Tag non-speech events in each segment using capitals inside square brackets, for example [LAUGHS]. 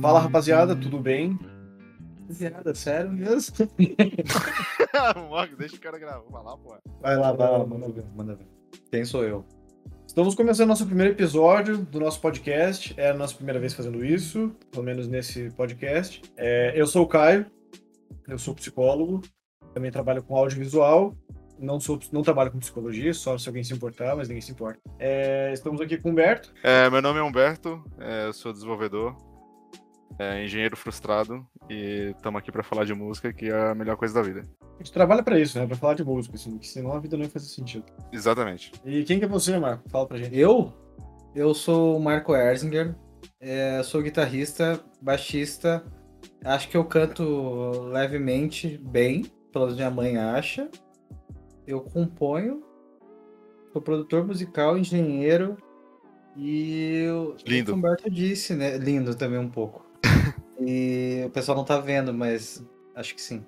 Fala rapaziada, tudo bem? Rapaziada, sério mesmo? [LAUGHS] Deixa o cara gravar, vai lá, pô. Vai lá, vai lá, manda ver, manda ver. Quem sou eu? Estamos começando nosso primeiro episódio do nosso podcast. É a nossa primeira vez fazendo isso, pelo menos nesse podcast. É, eu sou o Caio, eu sou psicólogo, também trabalho com audiovisual. Não, sou, não trabalho com psicologia, só se alguém se importar, mas ninguém se importa. É, estamos aqui com o Humberto. É, meu nome é Humberto, é, eu sou desenvolvedor, é, engenheiro frustrado e estamos aqui para falar de música, que é a melhor coisa da vida. A gente trabalha para isso, né? Para falar de música, assim, que senão a vida não ia fazer sentido. Exatamente. E quem que é você, Marco? Fala pra gente. Eu? Eu sou o Marco Erzinger, é, sou guitarrista, baixista. Acho que eu canto levemente bem, pelo menos minha mãe acha. Eu componho, sou produtor musical, engenheiro e o Lindo. o Humberto disse, né? Lindo também um pouco. E o pessoal não tá vendo, mas acho que sim.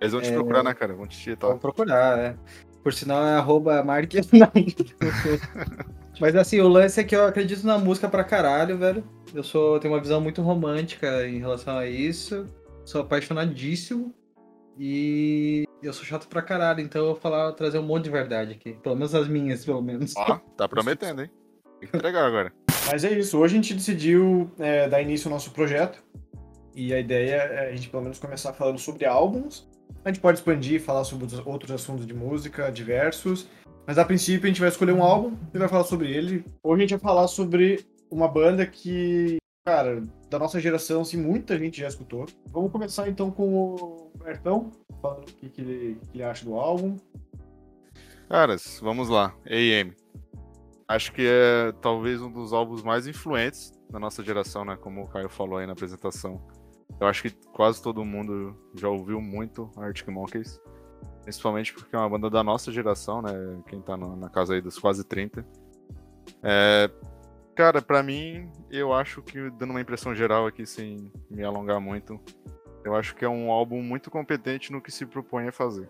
Eles vão te É. procurar, né, cara? Vão te digitar. Vou procurar, é. Por sinal, é arroba Mark. [LAUGHS] Mas assim, o lance é que eu acredito na música pra caralho, velho. Eu sou, tenho uma visão muito romântica em relação a isso. Sou apaixonadíssimo. E eu sou chato pra caralho, então eu vou falar, trazer um monte de verdade aqui. Pelo menos as minhas, pelo menos. Ó, tá prometendo, hein? Tem que entregar agora. Mas é isso, hoje a gente decidiu é, dar início ao nosso projeto. E a ideia é a gente pelo menos começar falando sobre álbuns. A gente pode expandir e falar sobre outros- assuntos de música diversos. Mas a princípio a gente vai escolher um álbum e vai falar sobre ele. Hoje a gente vai falar sobre uma banda que, cara, da nossa geração, assim, muita gente já escutou. Vamos começar então com o Bertão, falando o que ele, que ele acha do álbum. Caras, vamos lá. AM. Acho que é talvez um dos álbuns mais influentes da nossa geração, né? Como o Caio falou aí na apresentação. Eu acho que quase todo mundo já ouviu muito Arctic Monkeys. Principalmente porque é uma banda da nossa geração, né? Quem tá na casa aí dos quase 30. É, cara, pra mim, eu acho que, dando uma impressão geral aqui, sem me alongar muito, eu acho que é um álbum muito competente no que se propõe a fazer.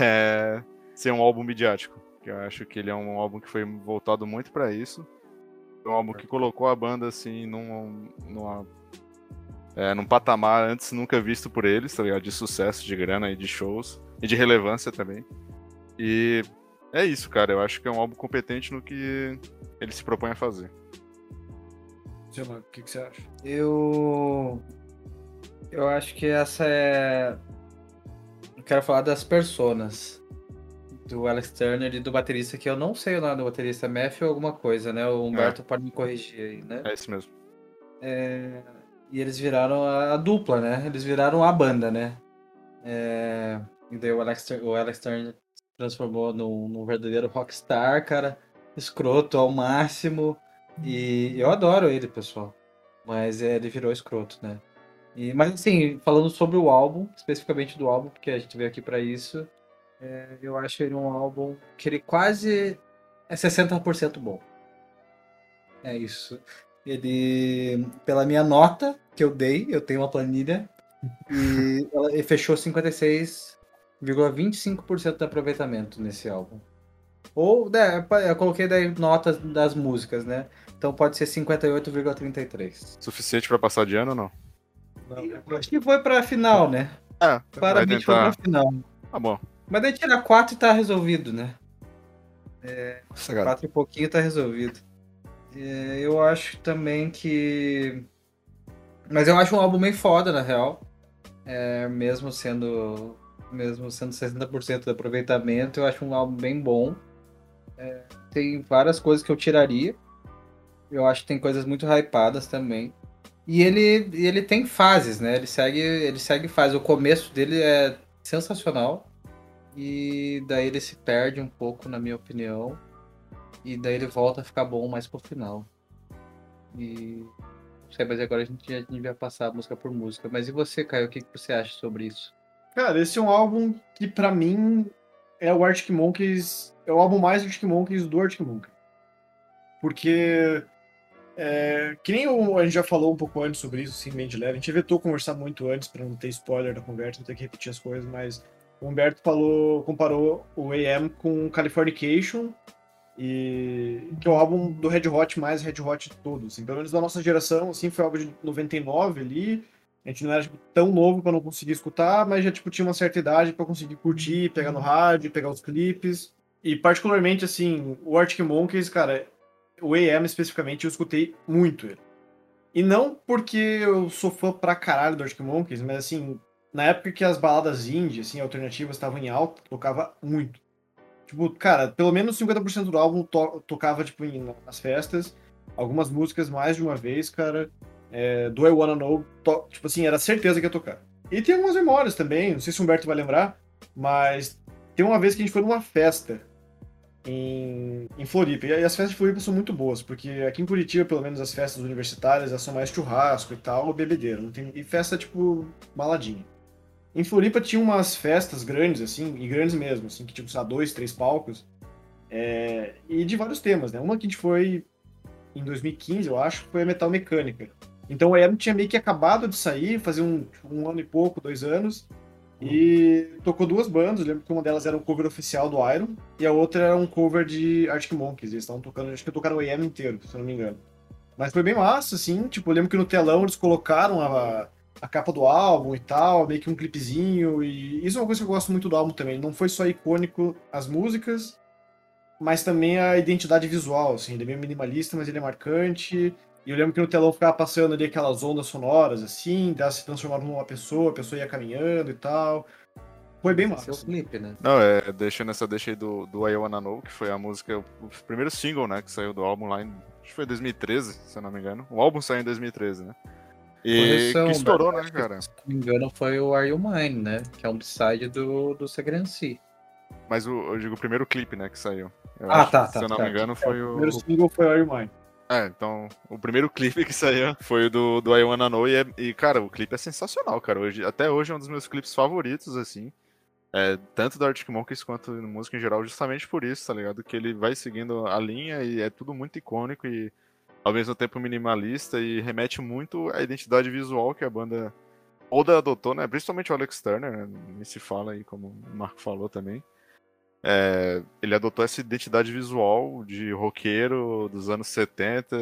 É ser um álbum midiático. Eu acho que ele é um álbum que foi voltado muito pra isso. É um álbum que colocou a banda assim num, numa, é, num patamar antes nunca visto por eles, tá ligado? De sucesso, de grana e de shows. E de relevância também. E é isso, cara. Eu acho que é um álbum competente no que ele se propõe a fazer. Sei lá, o que, que você acha? Eu. Eu acho que essa é. Eu quero falar das personas. Do Alex Turner e do baterista, que eu não sei o nome do baterista, Matthew alguma coisa, né? O Humberto pode me corrigir aí, né? É isso mesmo. É, E eles viraram a, dupla, né? Eles viraram a banda, né? É, E daí o Alex, o Alex Turner transformou num, num verdadeiro rockstar, cara. Escroto ao máximo. E eu adoro ele, pessoal. Mas é, ele virou escroto, né? E, mas assim, falando sobre o álbum, especificamente do álbum, porque a gente veio aqui pra isso, é, eu acho ele um álbum que ele quase é 60% bom. É isso. Ele, pela minha nota que eu dei, eu tenho uma planilha, e [LAUGHS] ela ele fechou 56,25% de aproveitamento nesse álbum. Ou, né, eu coloquei daí notas das músicas, né? Então pode ser 58,33. Suficiente pra passar de ano ou não? Eu Acho que foi pra final, né? É, Claramente foi pra tentar. final. Tá bom. Mas daí tira 4 e tá resolvido, né? Sossegado. 4 e pouquinho tá resolvido. É, eu acho também que. Mas eu acho um álbum bem foda, na real. É, mesmo sendo. Mesmo sendo 60% de aproveitamento, eu acho um álbum bem bom. É, tem várias coisas que eu tiraria. Eu acho que tem coisas muito hypadas também. E ele, ele tem fases, né? Ele segue, ele segue fases. O começo dele é sensacional. E daí ele se perde um pouco, na minha opinião. E daí ele volta a ficar bom mais pro final. E. Não sei, mas agora a gente já devia passar música por música. Mas e você, Caio? O que, você acha sobre isso? Cara, esse é um álbum que pra mim é o Arctic Monkeys, é o álbum mais Arctic Monkeys do Arctic Monkeys. Porque é, que nem o- a gente já falou um pouco antes sobre isso, assim, bem de leve. A gente evitou conversar muito antes pra não ter spoiler da conversa, não ter que repetir as coisas, mas o Humberto falou, comparou o AM com Californication E que é o álbum do Red Hot mais Red Hot de todos. Assim, pelo menos da nossa geração, assim, foi algo de 99 ali. A gente não era tipo, tão novo para não conseguir escutar, mas já tipo, tinha uma certa idade para conseguir curtir, pegar no rádio, pegar os clipes. E particularmente, assim, o Arctic Monkeys, cara, o AM especificamente, eu escutei muito ele. E não porque eu sou fã pra caralho do Arctic Monkeys, mas assim, na época que as baladas indie, assim, alternativas estavam em alta, tocava muito. Tipo, cara, pelo menos 50% do álbum to tocava, tipo, em, nas festas. Algumas músicas mais de uma vez, cara. É, do I Wanna Know, tipo assim, era certeza que ia tocar. E tem algumas memórias também, não sei se o Humberto vai lembrar, mas tem uma vez que a gente foi numa festa em, em Floripa. E as festas de Floripa são muito boas, porque aqui em Curitiba, pelo menos as festas universitárias, elas são mais churrasco e tal, ou bebedeira. Não tem, e festa, tipo, baladinha. Em Floripa tinha umas festas grandes, assim, e grandes mesmo, assim, que tinham, sei lá, dois, três palcos, é, e de vários temas, né? Uma que a gente foi em 2015, eu acho, foi a Metal Mecânica. Então o EM tinha meio que acabado de sair, fazia um, um ano e pouco, dois anos, e tocou duas bandas, lembro que uma delas era um cover oficial do Iron, e a outra era um cover de Arctic Monkeys, eles estavam tocando, acho que tocaram o EM inteiro, se eu não me engano. Mas foi bem massa, assim, tipo, eu lembro que no telão eles colocaram a a capa do álbum e tal, meio que um clipezinho. E isso é uma coisa que eu gosto muito do álbum também. Não foi só icônico as músicas, mas também a identidade visual. Assim. Ele é meio minimalista, mas ele é marcante. E eu lembro que no telão ficava passando ali aquelas ondas sonoras, assim, dela se transformava numa pessoa, a pessoa ia caminhando e tal. Foi bem massa. Esse é o clipe, né? Não, é, deixando essa deixa aí do, do I Wanna Know, que foi a música, o primeiro single, né, que saiu do álbum lá em, acho que foi 2013, se eu não me engano. O álbum saiu em 2013, né? E Correção, que estourou, né, cara? Se não me engano, foi o Are You Mine, né? Que é um side do, do Segrancy. Mas o, eu digo o primeiro clipe, né, que saiu. Eu ah, acho, tá, tá. Se eu não tá, me engano, foi é, o. O primeiro single foi Are You Mine. É, então, o primeiro clipe que saiu foi o do, do I Wanna Know e, é, e, cara, o clipe é sensacional, cara. Hoje, até hoje é um dos meus clipes favoritos, assim. É, tanto do Arctic Monkeys quanto da música em geral, justamente por isso, tá ligado? Que ele vai seguindo a linha e é tudo muito icônico e ao mesmo tempo minimalista e remete muito à identidade visual que a banda toda adotou, né? Principalmente o Alex Turner, né? Se fala aí, como o Marco falou também. É, ele adotou essa identidade visual de roqueiro dos anos 70,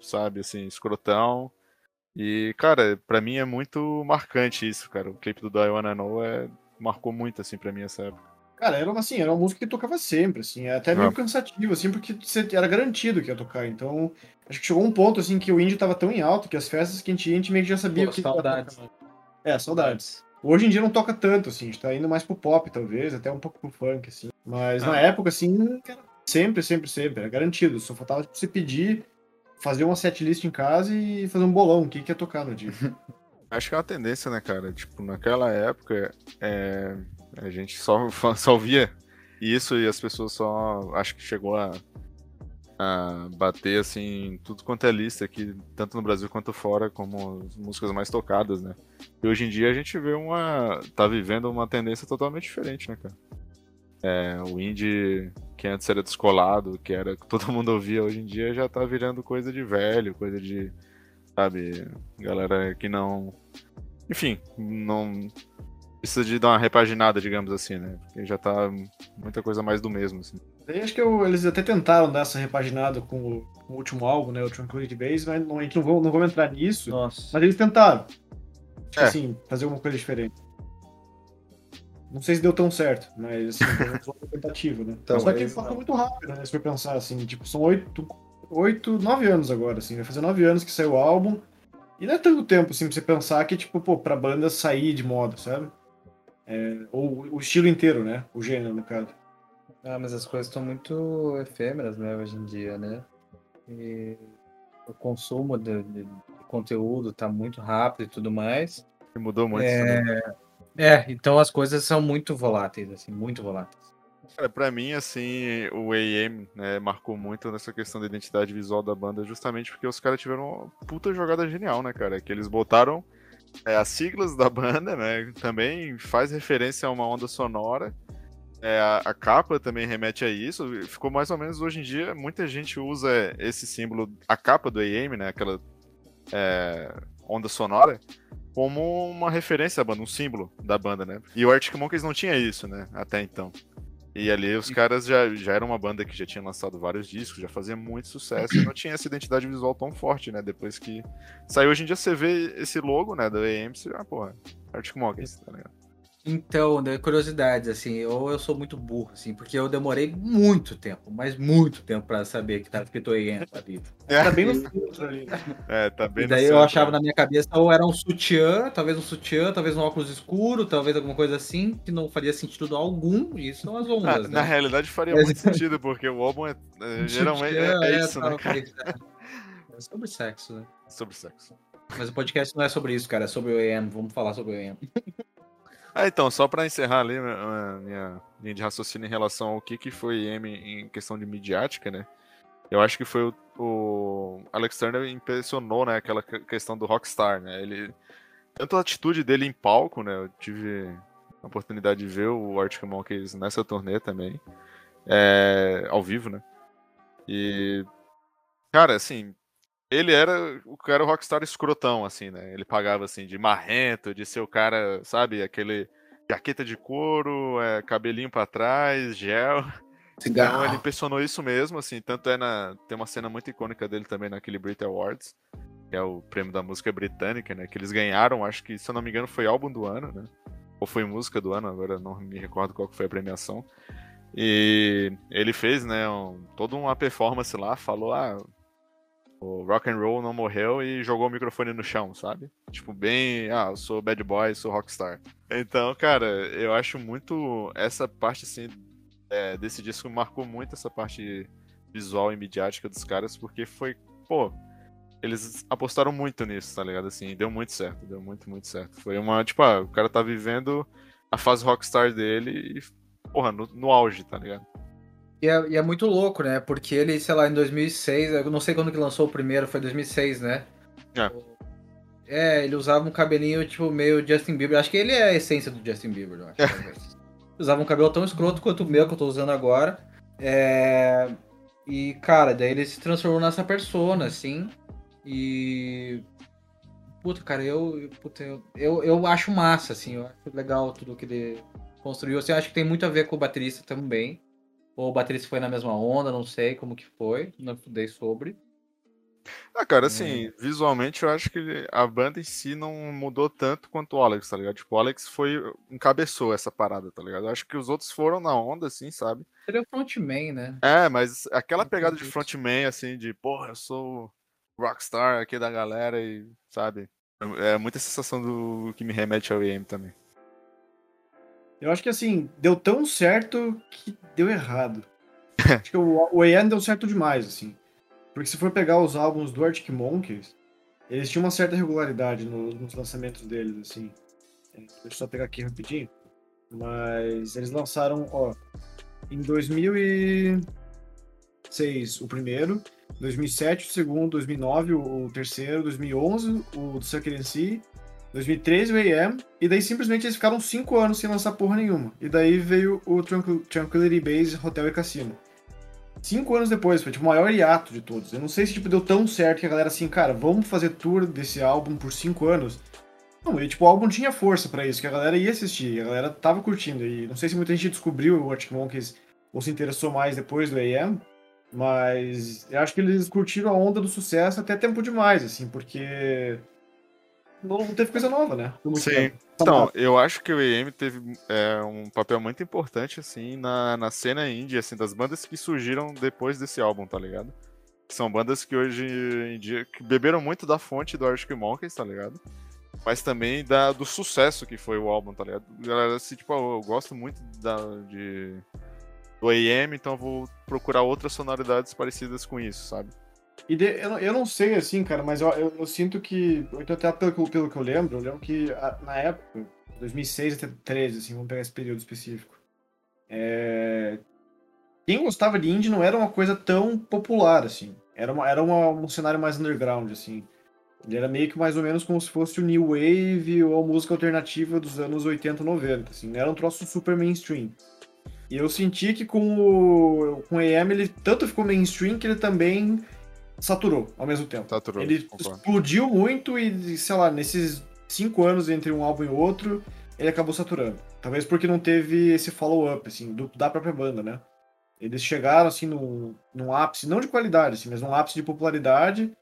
sabe, assim, escrotão. E, cara, para mim é muito marcante isso, cara. O clipe do Die Wanna Know é, marcou muito, assim, pra mim essa época. Cara, era, assim, era uma música que tocava sempre, assim, é até meio ah. cansativo, assim, porque era garantido que ia tocar. Então, acho que chegou um ponto, assim, que o indie tava tão em alto que as festas que a gente ia, a gente meio que já sabia Pô, que saudades. É, saudades. Hoje em dia não toca tanto, assim, a gente tá indo mais pro pop, talvez, até um pouco pro funk, assim. Mas ah. na época, assim, sempre, sempre, sempre, era garantido. Só faltava tipo, você pedir, fazer uma setlist em casa e fazer um bolão, o que, que ia tocar no dia. [LAUGHS] Acho que é uma tendência, né, cara? Tipo, naquela época, é, a gente só, [LAUGHS] só via isso e as pessoas só. Acho que chegou a, a bater assim tudo quanto é lista aqui, tanto no Brasil quanto fora, como as músicas mais tocadas, né? E hoje em dia a gente vê uma. tá vivendo uma tendência totalmente diferente, né, cara? É, o indie que antes era descolado, que era que todo mundo ouvia, hoje em dia já tá virando coisa de velho, coisa de. Sabe, galera que não. Enfim, não precisa de dar uma repaginada, digamos assim, né? Porque já tá muita coisa mais do mesmo, assim. Eu acho que eu, eles até tentaram dar essa repaginada com o, com o, último álbum, né? O Tranquility Base, mas não, a gente não vamos, não entrar nisso. Nossa. Mas eles tentaram. Tipo é. assim, fazer alguma coisa diferente. Não sei se deu tão certo, mas assim, foi uma tentativa, né? Então, Só que passou não. muito rápido, né? Se for pensar assim, tipo, são oito, oito, nove anos agora, assim, vai fazer nove anos que saiu o álbum. E não é tanto tempo, assim, pra você pensar que, tipo, pô, pra banda sair de moda, sabe? É, ou o estilo inteiro, né? O gênero, no caso. Ah, mas as coisas estão muito efêmeras, né, hoje em dia, né? E o consumo de, de conteúdo está muito rápido e tudo mais. E mudou muito. É... é, então as coisas são muito voláteis, assim, muito voláteis. Cara, pra mim, assim, o AM né, marcou muito nessa questão da identidade visual da banda, justamente porque os caras tiveram uma puta jogada genial, né, cara? Que eles botaram é, as siglas da banda, né? Também faz referência a uma onda sonora. É, a, a, capa também remete a isso. Ficou mais ou menos hoje em dia, muita gente usa esse símbolo, a capa do AM, né? Aquela é, onda sonora, como uma referência à banda, um símbolo da banda, né? E o Arctic Monkeys não tinha isso, né? Até então. E ali os caras já, já eram uma banda que já tinha lançado vários discos, já fazia muito sucesso e não tinha essa identidade visual tão forte, né? Depois que saiu, hoje em dia você vê esse logo, né, da AM, você, ah, porra, Arctic Monkeys, tá ligado? Então, né, curiosidades, assim, ou eu sou muito burro, assim, porque eu demorei muito tempo, mas muito tempo pra saber que tava escrito EM na vida. Tá bem no centro ali. É, tá bem E no daí eu achava né? na minha cabeça ou era um sutiã, talvez um sutiã, talvez um óculos escuro, talvez alguma coisa assim, que não faria sentido algum, e isso são as Na, ondas, na né? realidade faria Mas- muito sentido, porque o álbum é, é, [LAUGHS] Um geralmente é, é isso, né, cara? É sobre sexo, né? Sobre sexo. Mas o podcast não é sobre isso, cara, é sobre o EM, vamos falar sobre o EM. Ah, então, só pra encerrar ali minha, minha linha de raciocínio em relação ao que, que foi M em questão de midiática, né? Eu acho que foi o, o Alex Turner impressionou, né, aquela que- questão do rockstar, né? Ele tanto a atitude dele em palco, né? Eu tive a oportunidade de ver o Arctic Monkeys nessa turnê também, é, ao vivo, né? E cara, assim, ele era o cara rockstar escrotão, assim, né? Ele pagava assim de marrento, de ser o cara, sabe, aquele jaqueta de couro, é, cabelinho pra trás, gel. [LAUGHS] Então ele impressionou isso mesmo, assim, tanto é na. Tem uma cena muito icônica dele também naquele Brit Awards, que é o prêmio da música britânica, né? Que eles ganharam, acho que, se eu não me engano, foi álbum do ano, né? Ou foi música do ano, agora não me recordo qual foi a premiação. E ele fez, né, um, toda uma performance lá, falou, ah, o rock and roll não morreu e jogou o microfone no chão, sabe? Tipo, bem, ah, eu sou bad boy, sou rockstar. Então, cara, eu acho muito essa parte, assim, é, desse disco marcou muito essa parte visual e midiática dos caras, porque foi, pô, eles apostaram muito nisso, tá ligado? Assim, deu muito certo, deu muito, muito certo. Foi uma, tipo, ah, o cara tá vivendo a fase rockstar dele e, porra, no, no auge, tá ligado? E é, e é muito louco, né? Porque ele, sei lá, em 2006, eu não sei quando que lançou o primeiro, foi 2006, né? É. É, ele usava um cabelinho, tipo, meio Justin Bieber. Acho que ele é a essência do Justin Bieber, eu acho. talvez. usava um cabelo tão escroto quanto o meu que eu tô usando agora. É... E, cara, daí ele se transformou nessa persona, assim. E. Puta, cara, eu. Puta, eu, eu, eu acho massa, assim. Eu acho legal tudo que ele construiu. Assim, eu acho que tem muito a ver com o baterista também. Ou o baterista foi na mesma onda, não sei como que foi. Não estudei sobre. Ah, cara, assim, visualmente eu acho que a banda em si não mudou tanto quanto o Alex, tá ligado? Tipo, o Alex foi. encabeçou essa parada, tá ligado? Eu acho que os outros foram na onda, assim, sabe? É o frontman, né? É, mas aquela pegada de frontman, assim, de, porra, eu sou o rockstar aqui da galera e, sabe? É muita sensação do que me remete ao EM também. Eu acho que assim, deu tão certo que deu errado. [LAUGHS] acho que o, o deu certo demais, assim. Porque se for pegar os álbuns do Arctic Monkeys, eles tinham uma certa regularidade no- nos lançamentos deles, assim. É, Deixa eu só pegar aqui rapidinho. Mas eles lançaram, ó, em 2006 o primeiro, 2007 o segundo, 2009 o, terceiro, 2011 o do Sucker MC, 2013 o AM, e daí simplesmente eles ficaram cinco anos sem lançar porra nenhuma. E daí veio o Tranquil- Tranquility Base Hotel e Cassino. Cinco anos depois, foi tipo o maior hiato de todos. Eu não sei se tipo, deu tão certo que a galera assim, cara, vamos fazer tour desse álbum por cinco anos. Não, e tipo, o álbum tinha força pra isso, que a galera ia assistir, a galera tava curtindo. E não sei se muita gente descobriu o Arctic Monkeys ou se interessou mais depois do AM, mas eu acho que eles curtiram a onda do sucesso até tempo demais, assim, porque não teve coisa nova, né? Sim. tempo. Então, eu acho que o EM teve é, um papel muito importante, assim, na, na cena indie, assim, das bandas que surgiram depois desse álbum, tá ligado? São bandas que hoje em dia que beberam muito da fonte do Arctic Monkeys, tá ligado? Mas também da, do sucesso que foi o álbum, tá ligado? Galera, assim, tipo, eu gosto muito da, de, do AM, então eu vou procurar outras sonoridades parecidas com isso, sabe? E de- eu, eu não sei, assim, cara, mas eu, eu, eu sinto que. Até pelo, pelo que eu lembro, eu lembro que a- na época, 2006 até 2013, assim, vamos pegar esse período específico. é, Quem gostava de indie não era uma coisa tão popular, assim. Era, uma, era uma- um cenário mais underground, assim. Ele era meio que mais ou menos como se fosse o New Wave ou a música alternativa dos anos 80, 90, assim. Era um troço super mainstream. E eu senti que com o, com o AM ele tanto ficou mainstream que ele também saturou ao mesmo tempo. Saturou, Ele concordo. explodiu muito e, sei lá, nesses cinco anos entre um álbum e outro, ele acabou saturando. Talvez porque não teve esse follow-up, assim, do, da própria banda, né? Eles chegaram, assim, no, num ápice, não de qualidade, assim, mas num ápice de popularidade.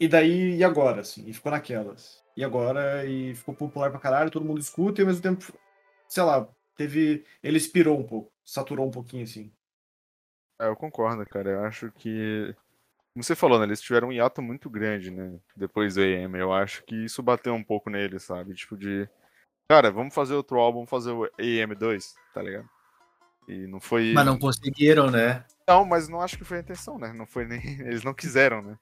E daí, e agora, assim? E ficou naquelas. E agora, e ficou popular pra caralho, todo mundo escuta, e ao mesmo tempo, sei lá, teve. Ele expirou um pouco, saturou um pouquinho, assim. É, eu concordo, cara. Eu acho que. Como você falou, né? Eles tiveram um hiato muito grande, né? Depois do AM. Eu acho que isso bateu um pouco neles, sabe? Tipo de. Cara, vamos fazer outro álbum, vamos fazer o AM2, tá ligado? E não foi. Mas não conseguiram, né? Não, mas não acho que foi a intenção, né? Não foi nem. [LAUGHS] Eles não quiseram, né?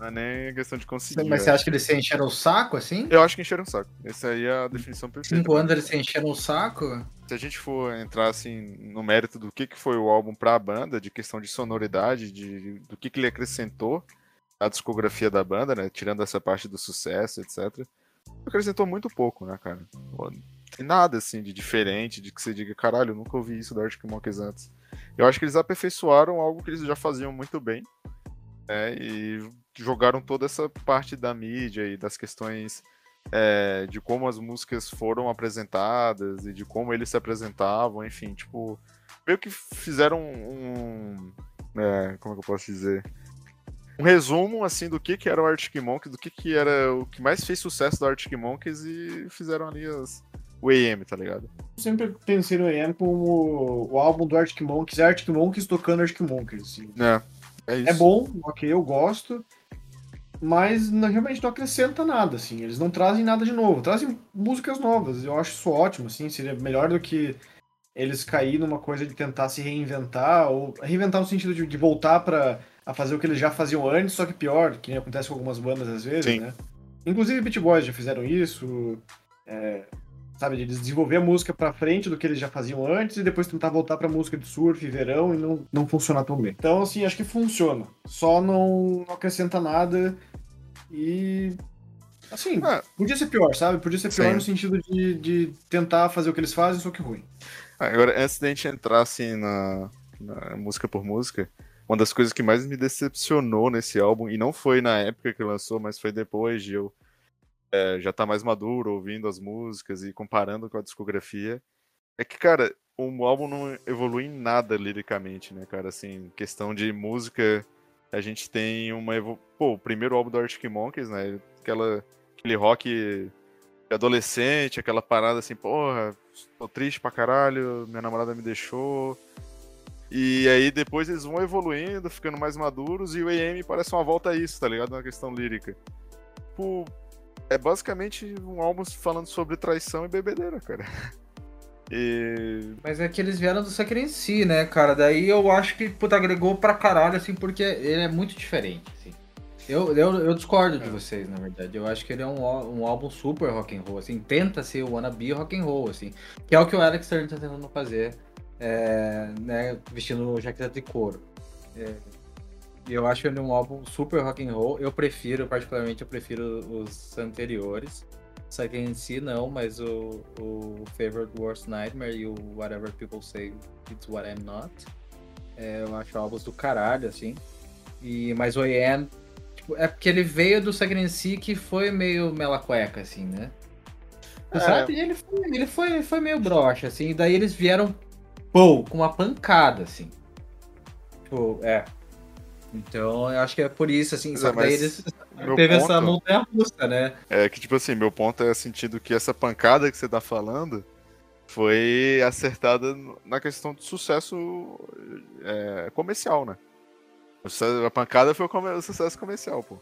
Não é nem questão de conseguir. Mas você acha que eles se encheram o saco, assim? Eu acho que encheram o saco. Essa aí é a definição perfeita. Cinco anos eles se encheram o saco? Se a gente for entrar, assim, no mérito do que, que foi o álbum pra banda, de questão de sonoridade, de, do que, que ele acrescentou à discografia da banda, né? Tirando essa parte do sucesso, etc. Acrescentou muito pouco, né, cara? Tem nada, assim, de diferente, de que você diga, caralho, eu nunca ouvi isso da Arctic Monkeys antes. Eu acho que eles aperfeiçoaram algo que eles já faziam muito bem, né? E jogaram toda essa parte da mídia e das questões é, de como as músicas foram apresentadas e de como eles se apresentavam, enfim, tipo, meio que fizeram um. É, como é que eu posso dizer? Um resumo, assim, do que, que era o Arctic Monkeys, do que, que era o que mais fez sucesso do Arctic Monkeys e fizeram ali as, o AM, tá ligado? Eu sempre pensei no AM como o álbum do Arctic Monkeys, Arctic Monkeys tocando Arctic Monkeys, assim. É, é. É bom, ok, eu gosto, mas não, realmente não acrescenta nada, assim. Eles não trazem nada de novo, trazem músicas novas. Eu acho isso ótimo, assim. Seria melhor do que eles cair numa coisa de tentar se reinventar, ou reinventar no sentido de, de voltar para a fazer o que eles já faziam antes, só que pior, que nem acontece com algumas bandas às vezes, Sim. né? Inclusive Beat Boys já fizeram isso, é, sabe, de eles desenvolver a música pra frente do que eles já faziam antes e depois tentar voltar pra música de surf e verão e não, não funcionar tão bem. Então, assim, acho que funciona. Só não, não acrescenta nada e. Assim, Ah. podia ser pior, sabe? Podia ser pior Sim. no sentido de, de tentar fazer o que eles fazem, só que ruim. Ah, Agora, antes da gente entrar assim na, na música por música, uma das coisas que mais me decepcionou nesse álbum, e não foi na época que lançou, mas foi depois de eu é, já estar mais maduro, ouvindo as músicas e comparando com a discografia, é que, cara, o álbum não evolui em nada liricamente, né, cara? Assim, questão de música, a gente tem uma. Pô, o primeiro álbum do Arctic Monkeys, né? Aquela, aquele rock adolescente, aquela parada assim, porra, tô triste pra caralho, minha namorada me deixou. E aí depois eles vão evoluindo, ficando mais maduros, e o AM parece uma volta a isso, tá ligado? Na questão lírica. Tipo, é basicamente um álbum falando sobre traição e bebedeira, cara. [LAUGHS] E. Mas é que eles vieram do Sucker em si, né, cara? Daí eu acho que, puta, agregou pra caralho, assim, porque ele é muito diferente, assim. Eu, eu, eu discordo de vocês, na verdade. Eu acho que ele é um, um álbum super rock and roll, assim. Tenta ser o wannabe rock and roll, assim. Que é o que o Alex Turner tá tentando fazer, é, né, vestindo jaqueta de couro. É, eu acho ele um álbum super rock and roll. Eu prefiro, particularmente, eu prefiro os anteriores. Que em si não, mas o, o Favorite Worst Nightmare e o Whatever People Say It's What I'm Not. é, eu acho álbuns do caralho, assim. E, mas o AM, tipo, é porque ele veio do Second in Si que foi meio mela cueca, assim, né? É. Sabe? E Ele, foi, ele foi, foi meio broxa, assim. E daí eles vieram, pô, com uma pancada, assim. Tipo, é. Então, eu acho que é por isso, assim. Só é, que daí eles teve essa ponto- montanha russa, né? É que, tipo assim, meu ponto é sentido que essa pancada que você tá falando foi acertada na questão do sucesso é, comercial, né? A pancada foi o sucesso comercial, pô.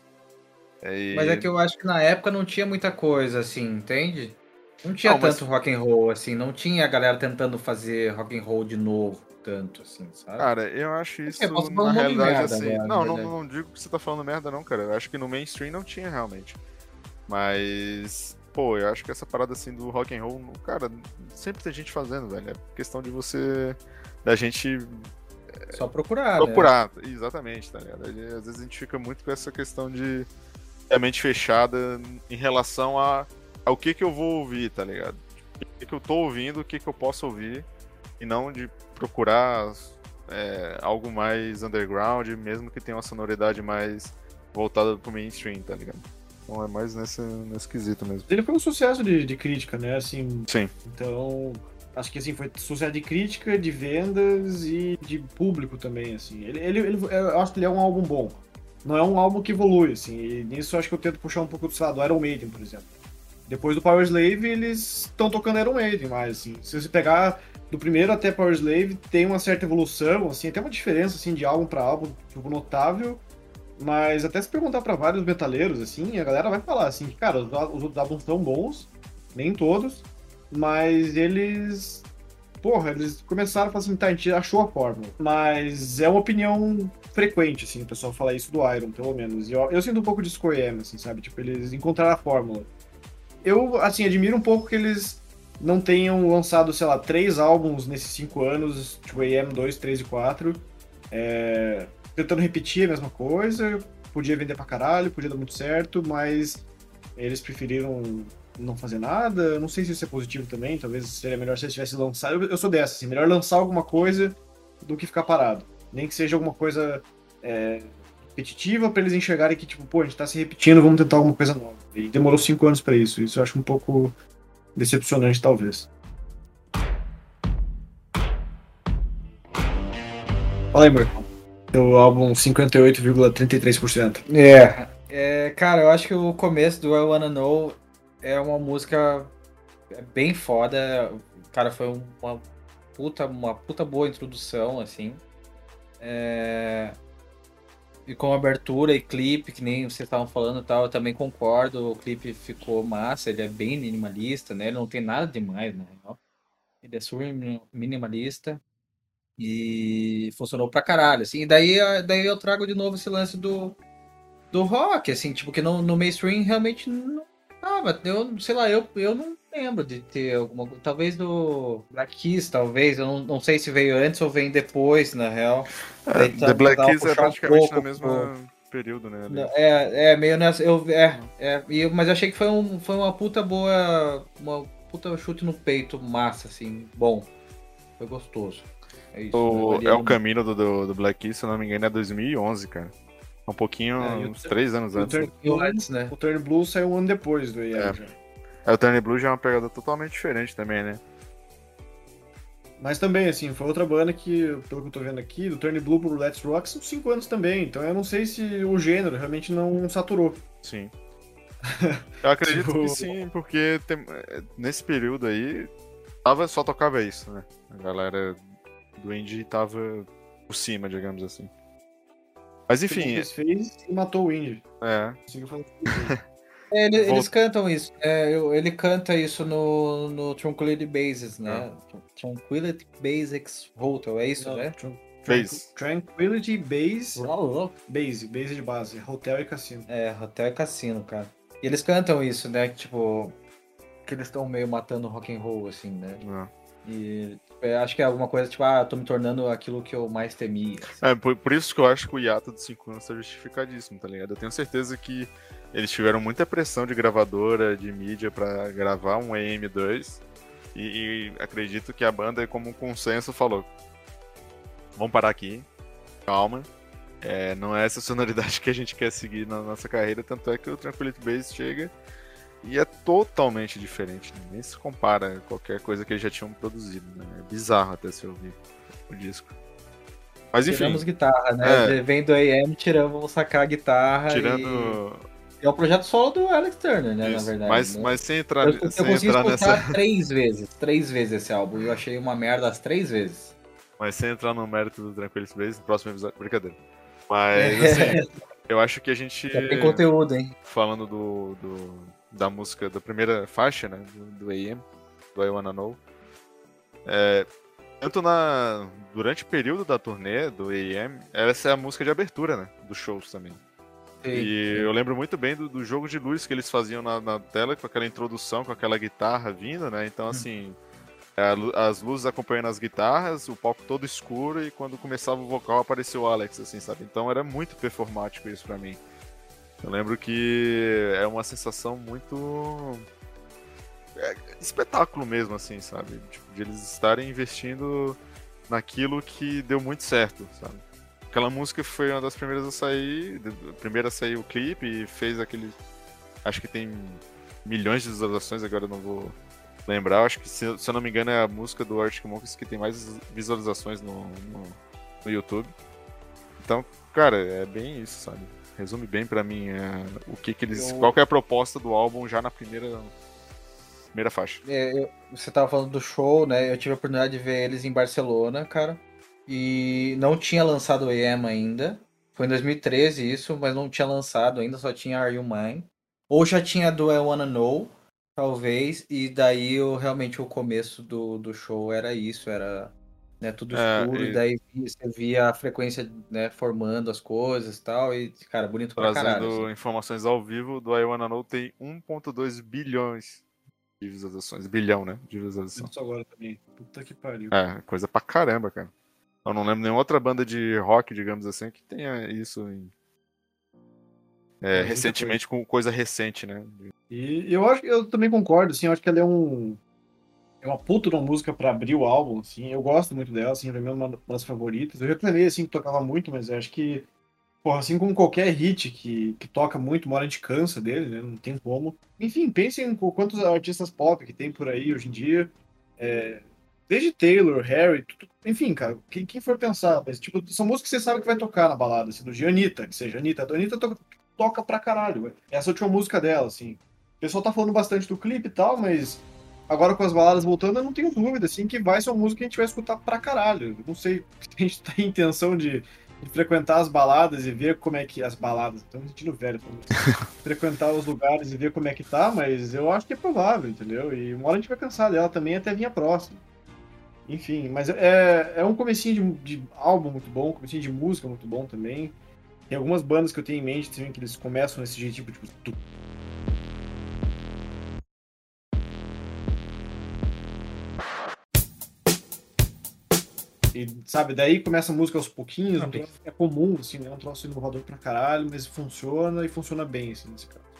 É, e- Mas é que eu acho que na época não tinha muita coisa, assim, entende? Não tinha Não, mas- tanto rock and roll, assim, não tinha a galera tentando fazer rock and roll de novo, tanto, assim, sabe? Cara, eu acho isso, eu posso na realidade, merda assim. agora, não, não, não digo que você tá falando merda, não, cara. Eu acho que no mainstream não tinha realmente. Mas, pô, eu acho que essa parada assim do rock and roll, cara, sempre tem gente fazendo, velho. É questão de você. da gente Só procurar, né? procurar. Exatamente, tá ligado? Às vezes a gente fica muito com essa questão de a mente fechada em relação a ao que que eu vou ouvir, tá ligado? O que que eu tô ouvindo, o que que eu posso ouvir, e não de procurar é, algo mais underground, mesmo que tenha uma sonoridade mais voltada pro mainstream, tá ligado? Então é mais nesse, nesse quesito mesmo. Ele foi um sucesso de, de crítica, né? Assim, Sim. Então, acho que assim, foi sucesso de crítica, de vendas e de público também, assim. Ele, ele, ele- eu acho que ele é um álbum bom. Não é um álbum que evolui, assim. E nisso acho que eu tento puxar um pouco do, sei lá, do Iron Maiden, por exemplo. Depois do Power Slave, eles estão tocando Iron Maiden mais, assim. Se você pegar do primeiro até Power Slave, tem uma certa evolução, assim, até uma diferença, assim, de álbum para álbum, tipo, notável. Mas até se perguntar para vários metaleiros, assim, a galera vai falar, assim, que, cara, os, os outros álbuns são bons, nem todos, mas eles. Porra, eles começaram a falar assim, tá, a gente achou a fórmula. Mas é uma opinião frequente, assim, o pessoal falar isso do Iron, pelo menos. E eu, eu sinto um pouco o EM, assim, sabe? Tipo, eles encontraram a fórmula. Eu, assim, admiro um pouco que eles não tenham lançado, sei lá, três álbuns nesses cinco anos, tipo EM 2, 3 e 4. É, tentando repetir a mesma coisa. Podia vender pra caralho, podia dar muito certo, mas eles preferiram não fazer nada. Não sei se isso é positivo também, talvez seria melhor se eles tivessem lançado. Eu, eu sou dessa, assim, melhor lançar alguma coisa do que ficar parado. Nem que seja alguma coisa é, repetitiva pra eles enxergarem que, tipo, pô, a gente tá se repetindo, vamos tentar alguma coisa nova. E demorou cinco anos pra isso. Isso eu acho um pouco decepcionante, talvez. Fala aí, Marcão. Seu álbum 58,33%. É, é, cara, eu acho que o começo do I Wanna Know é uma música bem foda. Cara, foi uma puta, uma puta boa introdução, assim. É, E com abertura e clipe, que nem vocês estavam falando tal, eu também concordo. O clipe ficou massa, ele é bem minimalista, né? Ele não tem nada demais, real. Ele é super mini- minimalista. E funcionou pra caralho, assim. E daí, daí eu trago de novo esse lance do, do rock, assim, tipo, que no, no mainstream realmente não tava. Eu, sei lá, eu, eu não lembro de ter alguma coisa. Talvez do Black Keys, talvez. Eu não, não sei se veio antes ou vem depois, na real. Daí tá- The Black dá pra Keys é um praticamente pouco no mesmo período, né? ali. É, é meio nessa. Eu, é, é, e- mas eu achei que foi, um, foi uma puta boa. Uma puta chute no peito, massa, assim, bom. Foi gostoso. É isso. O- Ele é o um- caminho do, do, do Black Keys, se eu não me engano, é 2011, cara. Um pouquinho, É, o- uns três anos o antes. Turn- pouquinho antes, né? O Turn Blue saiu um ano depois do EM É. É, o Turn Blue já é uma pegada totalmente diferente também, né? Mas também, assim, foi outra banda que, pelo que eu tô vendo aqui, do Turn Blue pro Let's Rock, são cinco anos também. Então eu não sei se o gênero realmente não saturou. Sim. [LAUGHS] Eu acredito Tipo- que sim, porque tem- é, nesse período aí, tava, só tocava isso, né? A galera do indie tava por cima, digamos assim. Mas O enfim, que fez e matou o Indie. é. Conseguiu fazer tudo. É, ele- Vou- Eles cantam isso. é, ele canta isso no, no Tranquility Bases, né? Tranquility Basics Hotel, é isso, Não, né? Tran- Fez. Tranquility Base. Base, base de base. Hotel e cassino. É, Hotel e Cassino, cara. E eles cantam isso, né? que, Tipo, que eles estão meio matando o rock and roll, assim, né? é. E tipo, acho que é alguma coisa, tipo, ah, tô me tornando aquilo que eu mais temia. assim. É, por, por isso que eu acho que o hiato de 5 anos tá justificadíssimo, tá ligado? Eu tenho certeza que eles tiveram muita pressão de gravadora, de mídia pra gravar um AM2 e, e acredito que a banda, como um consenso, falou: vamos parar aqui, calma. É, não é essa sonoridade [LAUGHS] que a gente quer seguir na nossa carreira, tanto é que o Tranquility Base chega e é totalmente diferente, né? nem se compara a qualquer coisa que eles já tinham produzido, né? É bizarro até se ouvir o disco. Mas enfim, Tiramos guitarra, né? Vem do AM, tiramos, vamos sacar a guitarra. tirando. E... É o projeto solo do Alex Turner, né? Isso, Na verdade. mas, né? mas sem entrar, eu, eu sem consegui entrar escutar nessa. três vezes. Três vezes esse álbum. E eu achei uma merda as três vezes. Mas sem entrar no mérito do Tranquility Base, no próximo episódio. Brincadeira. Mas assim, eu acho que a gente. Já tem conteúdo, hein? falando do, do- da música, da primeira faixa, né, do, do AM, do I Wanna Know, é, tanto na, durante o período da turnê do AM, essa é a música de abertura, né, dos shows também. E eu lembro muito bem do, do jogo de luz que eles faziam na, na tela, com aquela introdução, com aquela guitarra vindo, né, então assim, a as luzes acompanhando as guitarras, o palco todo escuro, e quando começava o vocal apareceu o Alex, assim, sabe, então era muito performático isso pra mim. Eu lembro que é uma sensação muito. É, espetáculo mesmo, assim, sabe? Tipo, de eles estarem investindo naquilo que deu muito certo, sabe? Aquela música foi uma das primeiras a sair, a primeira a sair o clipe e fez aquele acho que tem milhões de visualizações, agora eu não vou lembrar. Acho que, se, se eu não me engano, é a música do Arctic Monkeys que tem mais visualizações no, no, no YouTube. Então, cara, é bem isso, sabe? Resume bem para mim é, o que que eles, eu... qual que é a proposta do álbum já na primeira primeira faixa. É, eu, você tava falando do show, né? Eu tive a oportunidade de ver eles em Barcelona, cara. E não tinha lançado o EM ainda. Foi em 2013 isso, mas não tinha lançado ainda, só tinha Are You Mine. Ou já tinha do I Wanna Know, talvez, e daí eu, realmente o começo do, do show era isso, era né, tudo é, escuro, é, e... e daí você via a frequência né, formando as coisas e tal, e, cara, bonito pra Trazendo caralho. Trazendo assim. informações ao vivo, do I Wanna Know tem 1.2 bilhões de visualizações, bilhão, né, de visualizações. Isso agora também, puta que pariu. É, coisa pra caramba, cara. Eu não lembro nenhuma outra banda de rock, digamos assim, que tenha isso em... É, recentemente coisa. com coisa recente, né? E eu acho eu também concordo, assim, eu acho que ela é um. É uma puta de uma música pra abrir o álbum, assim. Eu gosto muito dela, assim, é uma das favoritas. Eu reclamei, assim, que tocava muito, mas acho que. Porra, assim como qualquer hit que, que toca muito, uma hora a gente cansa dele, né? Não tem como. Enfim, pensem em quantos artistas pop que tem por aí hoje em dia. É, Desde Taylor, Harry, tudo, enfim, cara, quem, quem, for pensar, mas, tipo, são músicas que você sabe que vai tocar na balada, assim, do Gianita, que seja Anitta. A Anitta toca, toca pra caralho, véio. Essa última música dela, assim. O pessoal tá falando bastante do clipe e tal, mas agora com as baladas voltando, eu não tenho dúvida, assim, que vai ser uma música que a gente vai escutar pra caralho. Eu não sei [LAUGHS] se a gente tem intenção de, de, frequentar as baladas e ver como é que. As baladas, estamos sentindo velho, [LAUGHS] frequentar os lugares e ver como é que tá, mas eu acho que é provável, entendeu? E uma hora a gente vai cansar dela também até vir a próxima. Enfim, mas é, é um comecinho de, de álbum muito bom, um comecinho de música muito bom também. Tem algumas bandas que eu tenho em mente também que eles começam nesse jeito, tipo, tipo tu... E, sabe, daí começa a música aos pouquinhos, um é comum, assim, né? É um troço inovador pra caralho, mas funciona e funciona bem, assim, nesse caso.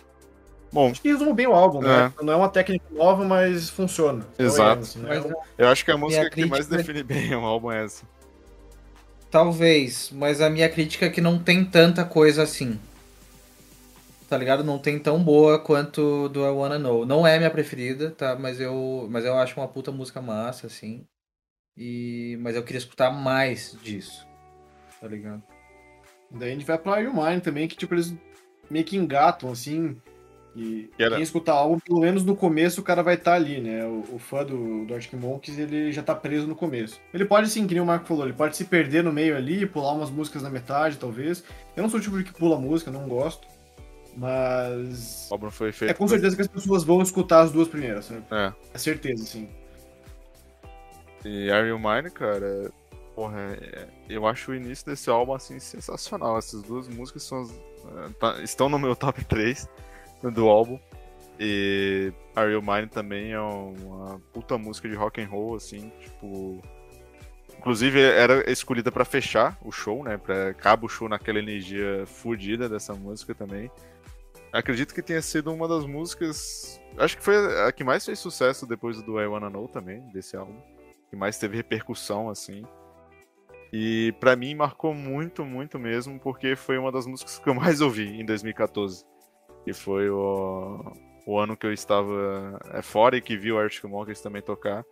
Bom, acho que resume bem o álbum, né? É. Não é uma técnica nova, mas funciona. Exato. Assim, né? mas, eu acho que a música que mais define bem o álbum é essa. Talvez, mas a minha crítica é que não tem tanta coisa assim. Tá ligado? Não tem tão boa quanto do I Wanna Know. Não é minha preferida, tá? Mas eu, mas eu acho uma puta música massa, assim. E... Mas eu queria escutar mais disso. Tá ligado? Daí a gente vai pra You Mine também, que tipo, eles meio que engatam, assim, e era... quem escutar álbum, pelo menos no começo, o cara vai estar tá ali, né? O, o, fã do, do Arctic Monkeys, ele já tá preso no começo. Ele pode, sim, que nem o Marco falou, ele pode se perder no meio ali, pular umas músicas na metade, talvez. Eu não sou o tipo de que pula música, não gosto. Mas. O álbum foi feito. É com certeza que as pessoas vão escutar as duas primeiras, né? É. É certeza, sim. E Are You Mine, cara, porra, é, eu acho o início desse álbum, assim, sensacional. Essas duas músicas são, é, tá, estão no meu top 3 do álbum. E Are You Mine também é uma puta música de rock and roll, assim, tipo. Inclusive era escolhida para fechar o show, né? Pra acabar o show naquela energia fodida dessa música também. Acredito que tenha sido uma das músicas. Acho que foi a que mais fez sucesso depois do I Wanna Know também, desse álbum. Que mais teve repercussão, assim. E para mim marcou muito, muito mesmo, porque foi uma das músicas que eu mais ouvi em 2014 que foi o, o ano que eu estava é, fora e que vi o Arctic Monkeys também tocar.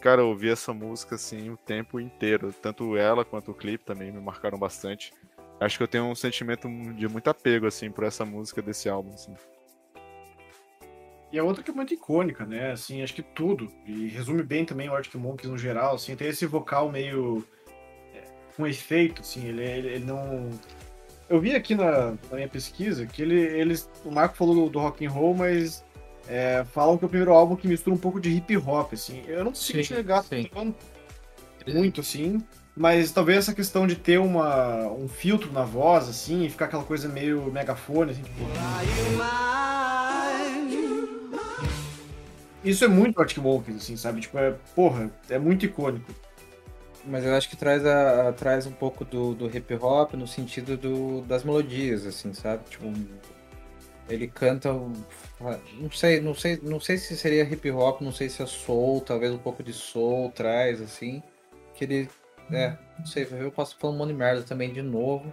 Cara, eu ouvi essa música assim o tempo inteiro, tanto ela quanto o clipe também me marcaram bastante. Acho que eu tenho um sentimento de muito apego assim por essa música desse álbum, assim. E a outra que é muito icônica, né? Assim, acho que tudo. E resume bem também o Arctic Monkeys no geral, assim, tem esse vocal meio é, com efeito, assim, ele, ele, ele não eu vi aqui na, na minha pesquisa que ele, eles. O Marco falou do, do rock and roll, mas é, falam que é o primeiro álbum que mistura um pouco de hip hop, assim. Eu não consigo enxergar muito, assim. Mas talvez essa questão de ter uma, um filtro na voz, assim, e ficar aquela coisa meio megafone, assim, tipo. Isso é muito Arctic Monkeys, assim, sabe? Tipo, é, porra, é muito icônico. Mas eu acho que traz, a, a, traz um pouco do, do hip hop no sentido do, das melodias, assim, sabe? Tipo, ele canta. Não sei, não sei, não sei se seria hip hop, não sei se é soul, talvez um pouco de soul traz, assim. Que ele. É, não sei, eu posso falar um monte de merda também de novo.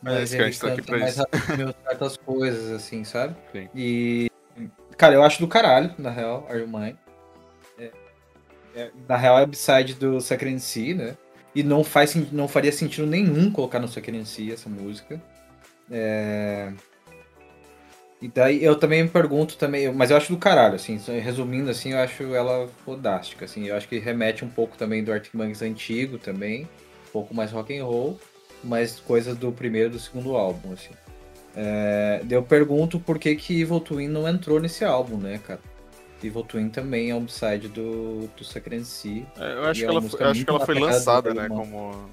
Mas esse cara, a ele tá aqui canta pra mais isso. certas coisas, assim, sabe? Sim. E. Cara, eu acho do caralho, na real, Are You Mine? É, na real, é upside do Sacred Sea, né? E não, faz, não faria sentido nenhum colocar no Sacred Sea essa música. É... E daí eu também me pergunto também, mas eu acho do caralho, assim, resumindo assim, eu acho ela fodástica, assim, eu acho que remete um pouco também do Arctic Monkeys antigo também, um pouco mais rock and roll, mas coisas do primeiro e do segundo álbum, assim. É, eu pergunto por que que Evil Twin não entrou nesse álbum, né, cara? Evil Twin também é um upside do, do Sacred Sea. É, Eu acho E que é ela, eu acho que ela foi lançada, né? Como.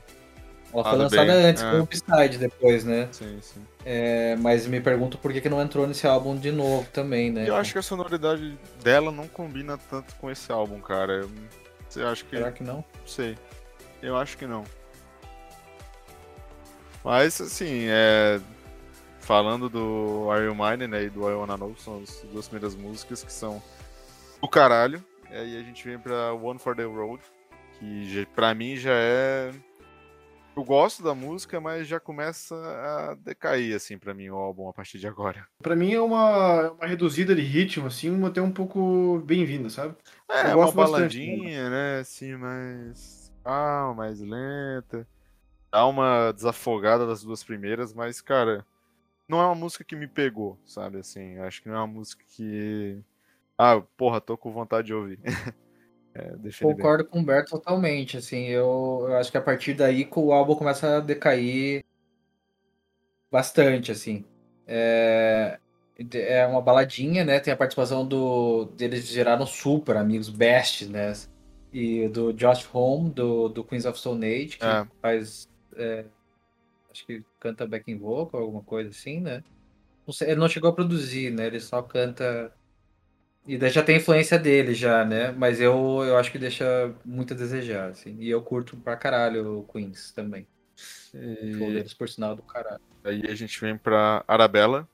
Ela foi Ah, lançada bem, antes, é. com o upside depois, né? Sim, sim. É, mas me pergunto por que que não entrou nesse álbum de novo também, né? Eu acho que a sonoridade dela não combina tanto com esse álbum, cara. Eu, eu acho que. Será que não? Não sei. Eu acho que não. Mas, assim, é... falando do Are You Mine, né, e do I Wanna Know, são as duas primeiras músicas que são do caralho. E aí a gente vem pra One for the Road, que pra mim já é... Eu gosto da música, mas já começa a decair, assim, pra mim, o álbum a partir de agora. Pra mim é uma, é uma reduzida de ritmo, assim, uma até um pouco bem-vinda, sabe? É, Eu uma gosto bastante baladinha, né? Assim, mais calma, mais lenta. Dá uma desafogada das duas primeiras, mas, cara, não é uma música que me pegou, sabe? Assim, acho que não é uma música que. Ah, porra, tô com vontade de ouvir. [LAUGHS] é. Concordo com o Humberto totalmente, assim, eu, eu acho que a partir daí o álbum começa a decair bastante, assim. É, é uma baladinha, né? Tem a participação do deles geraram super amigos, best, né? E do Josh Home, do, do Queens of Stone Age, que É. faz. é, acho que canta backing vocal, alguma coisa assim, né? Não sei, ele não chegou a produzir, né? Ele só canta. E daí já tem influência dele já, né? Mas eu, eu acho que deixa muito a desejar, assim. E eu curto pra caralho o Queens também. Show E por sinal, do caralho. aí a gente vem pra Arabella,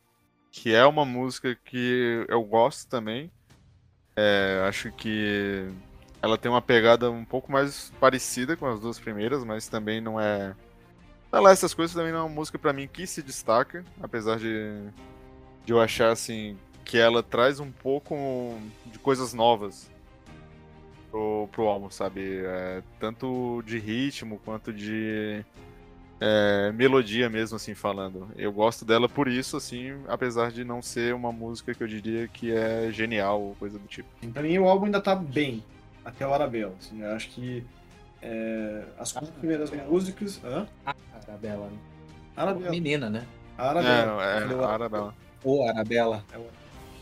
que é uma música que eu gosto também. É, acho que ela tem uma pegada um pouco mais parecida com as duas primeiras, mas também não é. Lá, essas coisas também não é uma música pra mim que se destaca, apesar de, de eu achar assim que ela traz um pouco de coisas novas pro, pro álbum, sabe? É, tanto de ritmo quanto de é, melodia mesmo, assim, falando. Eu gosto dela por isso, assim, apesar de não ser uma música que eu diria que é genial ou coisa do tipo. Pra mim o álbum ainda tá bem, até o Arabella. Assim, eu acho que é, as quatro primeiras músicas. Hã? Arabella. né? Arabella. Menina, né? Arabella. É, é, o a Arabella. Ou Arabella.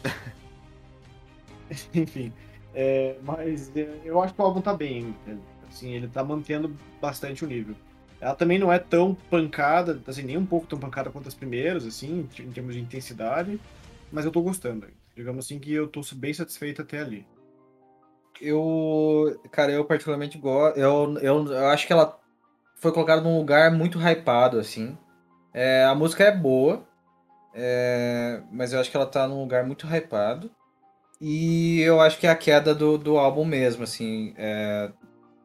[LAUGHS] Enfim. é, mas é, eu acho que o álbum tá bem. Assim, ele tá mantendo bastante o nível. Ela também não é tão pancada, assim, nem um pouco tão pancada quanto as primeiras, assim, em termos de intensidade, mas eu tô gostando. Digamos assim que eu tô bem satisfeito até ali. Eu, cara, eu particularmente gosto. Eu, eu, eu acho que ela foi colocada num lugar muito hypado, assim. É, a música é boa, é, mas eu acho que ela tá num lugar muito hypado. E eu acho que é a queda do, do álbum mesmo, assim. é,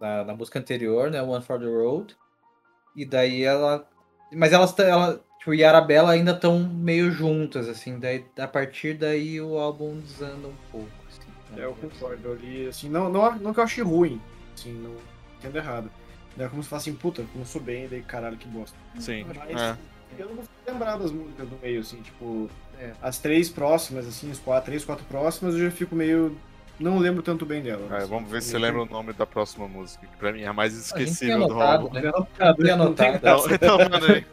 na, na música anterior, né? One for the Road. E daí ela. Mas elas, ela, tipo, e a Arabella ainda estão meio juntas, assim. Daí, a partir daí o álbum desanda um pouco. Assim, É, eu concordo ali, assim, não, não, não que eu achei ruim, assim, não entendo errado. É como se fala assim, puta, começou bem, daí caralho, que bosta. Sim. Mas É. eu não consigo lembrar das músicas do meio, assim, tipo, É. as três próximas, assim, as quatro, três, quatro próximas, eu já fico meio. Não lembro tanto bem dela. É, assim. vamos ver se você lembra o nome da próxima música, que pra mim é a mais A gente tem esquecível do anotado, álbum. né? Não, Tem não anotado. graça. Então, então manda aí.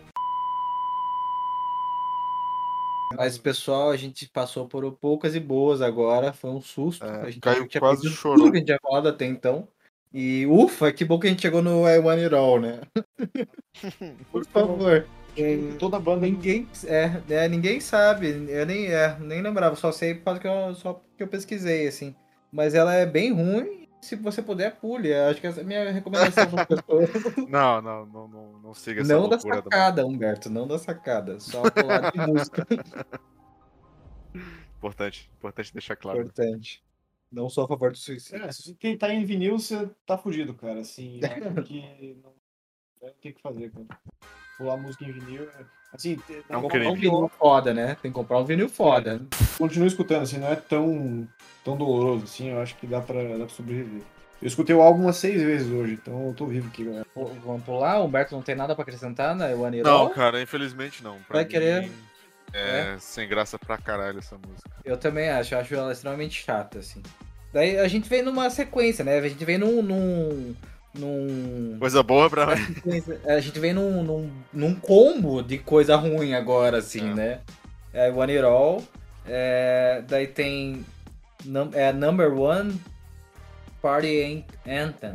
Mas, pessoal, a gente passou por poucas e boas agora. Foi um susto. É, a gente Caio tinha quase chorou. tudo que a gente tinha falado até então. E ufa, que bom que a gente chegou no I Want It All, né? [LAUGHS] Por favor. Toda banda Ninguém, é, é, ninguém sabe. Eu nem, é, nem lembrava, só sei por causa que eu, só porque eu pesquisei, assim. Mas ela é bem ruim. Se você puder, pule. Acho que essa é a minha recomendação para pessoas. [LAUGHS] Não, não, não, não, não siga essa Não da loucura da sacada, Humberto. Não da sacada. Só pular de música. [LAUGHS] Importante, importante deixar claro. Importante. Não sou a favor do suicídio. É, se quem tá em vinil, você tá fudido, cara. Assim, que não, não tem o que fazer, cara. Pular música em vinil. é- Assim, te- É um não, crime. Um vinil foda, né? Tem que comprar um vinil foda. continuo escutando, assim, não é tão, tão doloroso, assim, eu acho que dá pra, dá pra sobreviver. Eu escutei o álbum umas seis vezes hoje, então eu tô vivo aqui, galera. Pô, Vamos pular? O Humberto não tem nada pra acrescentar na One Year Não, cara, infelizmente não. Pra Vai mim, querer? É, sem graça pra caralho essa música. Eu também acho, eu acho ela extremamente chata, assim. Daí a gente vem numa sequência, né? A gente vem num. num, num Coisa boa pra a gente vem num, num, num combo de coisa ruim agora, assim, É. né? É One It All. é, daí tem num, é, Number One Party Anthem.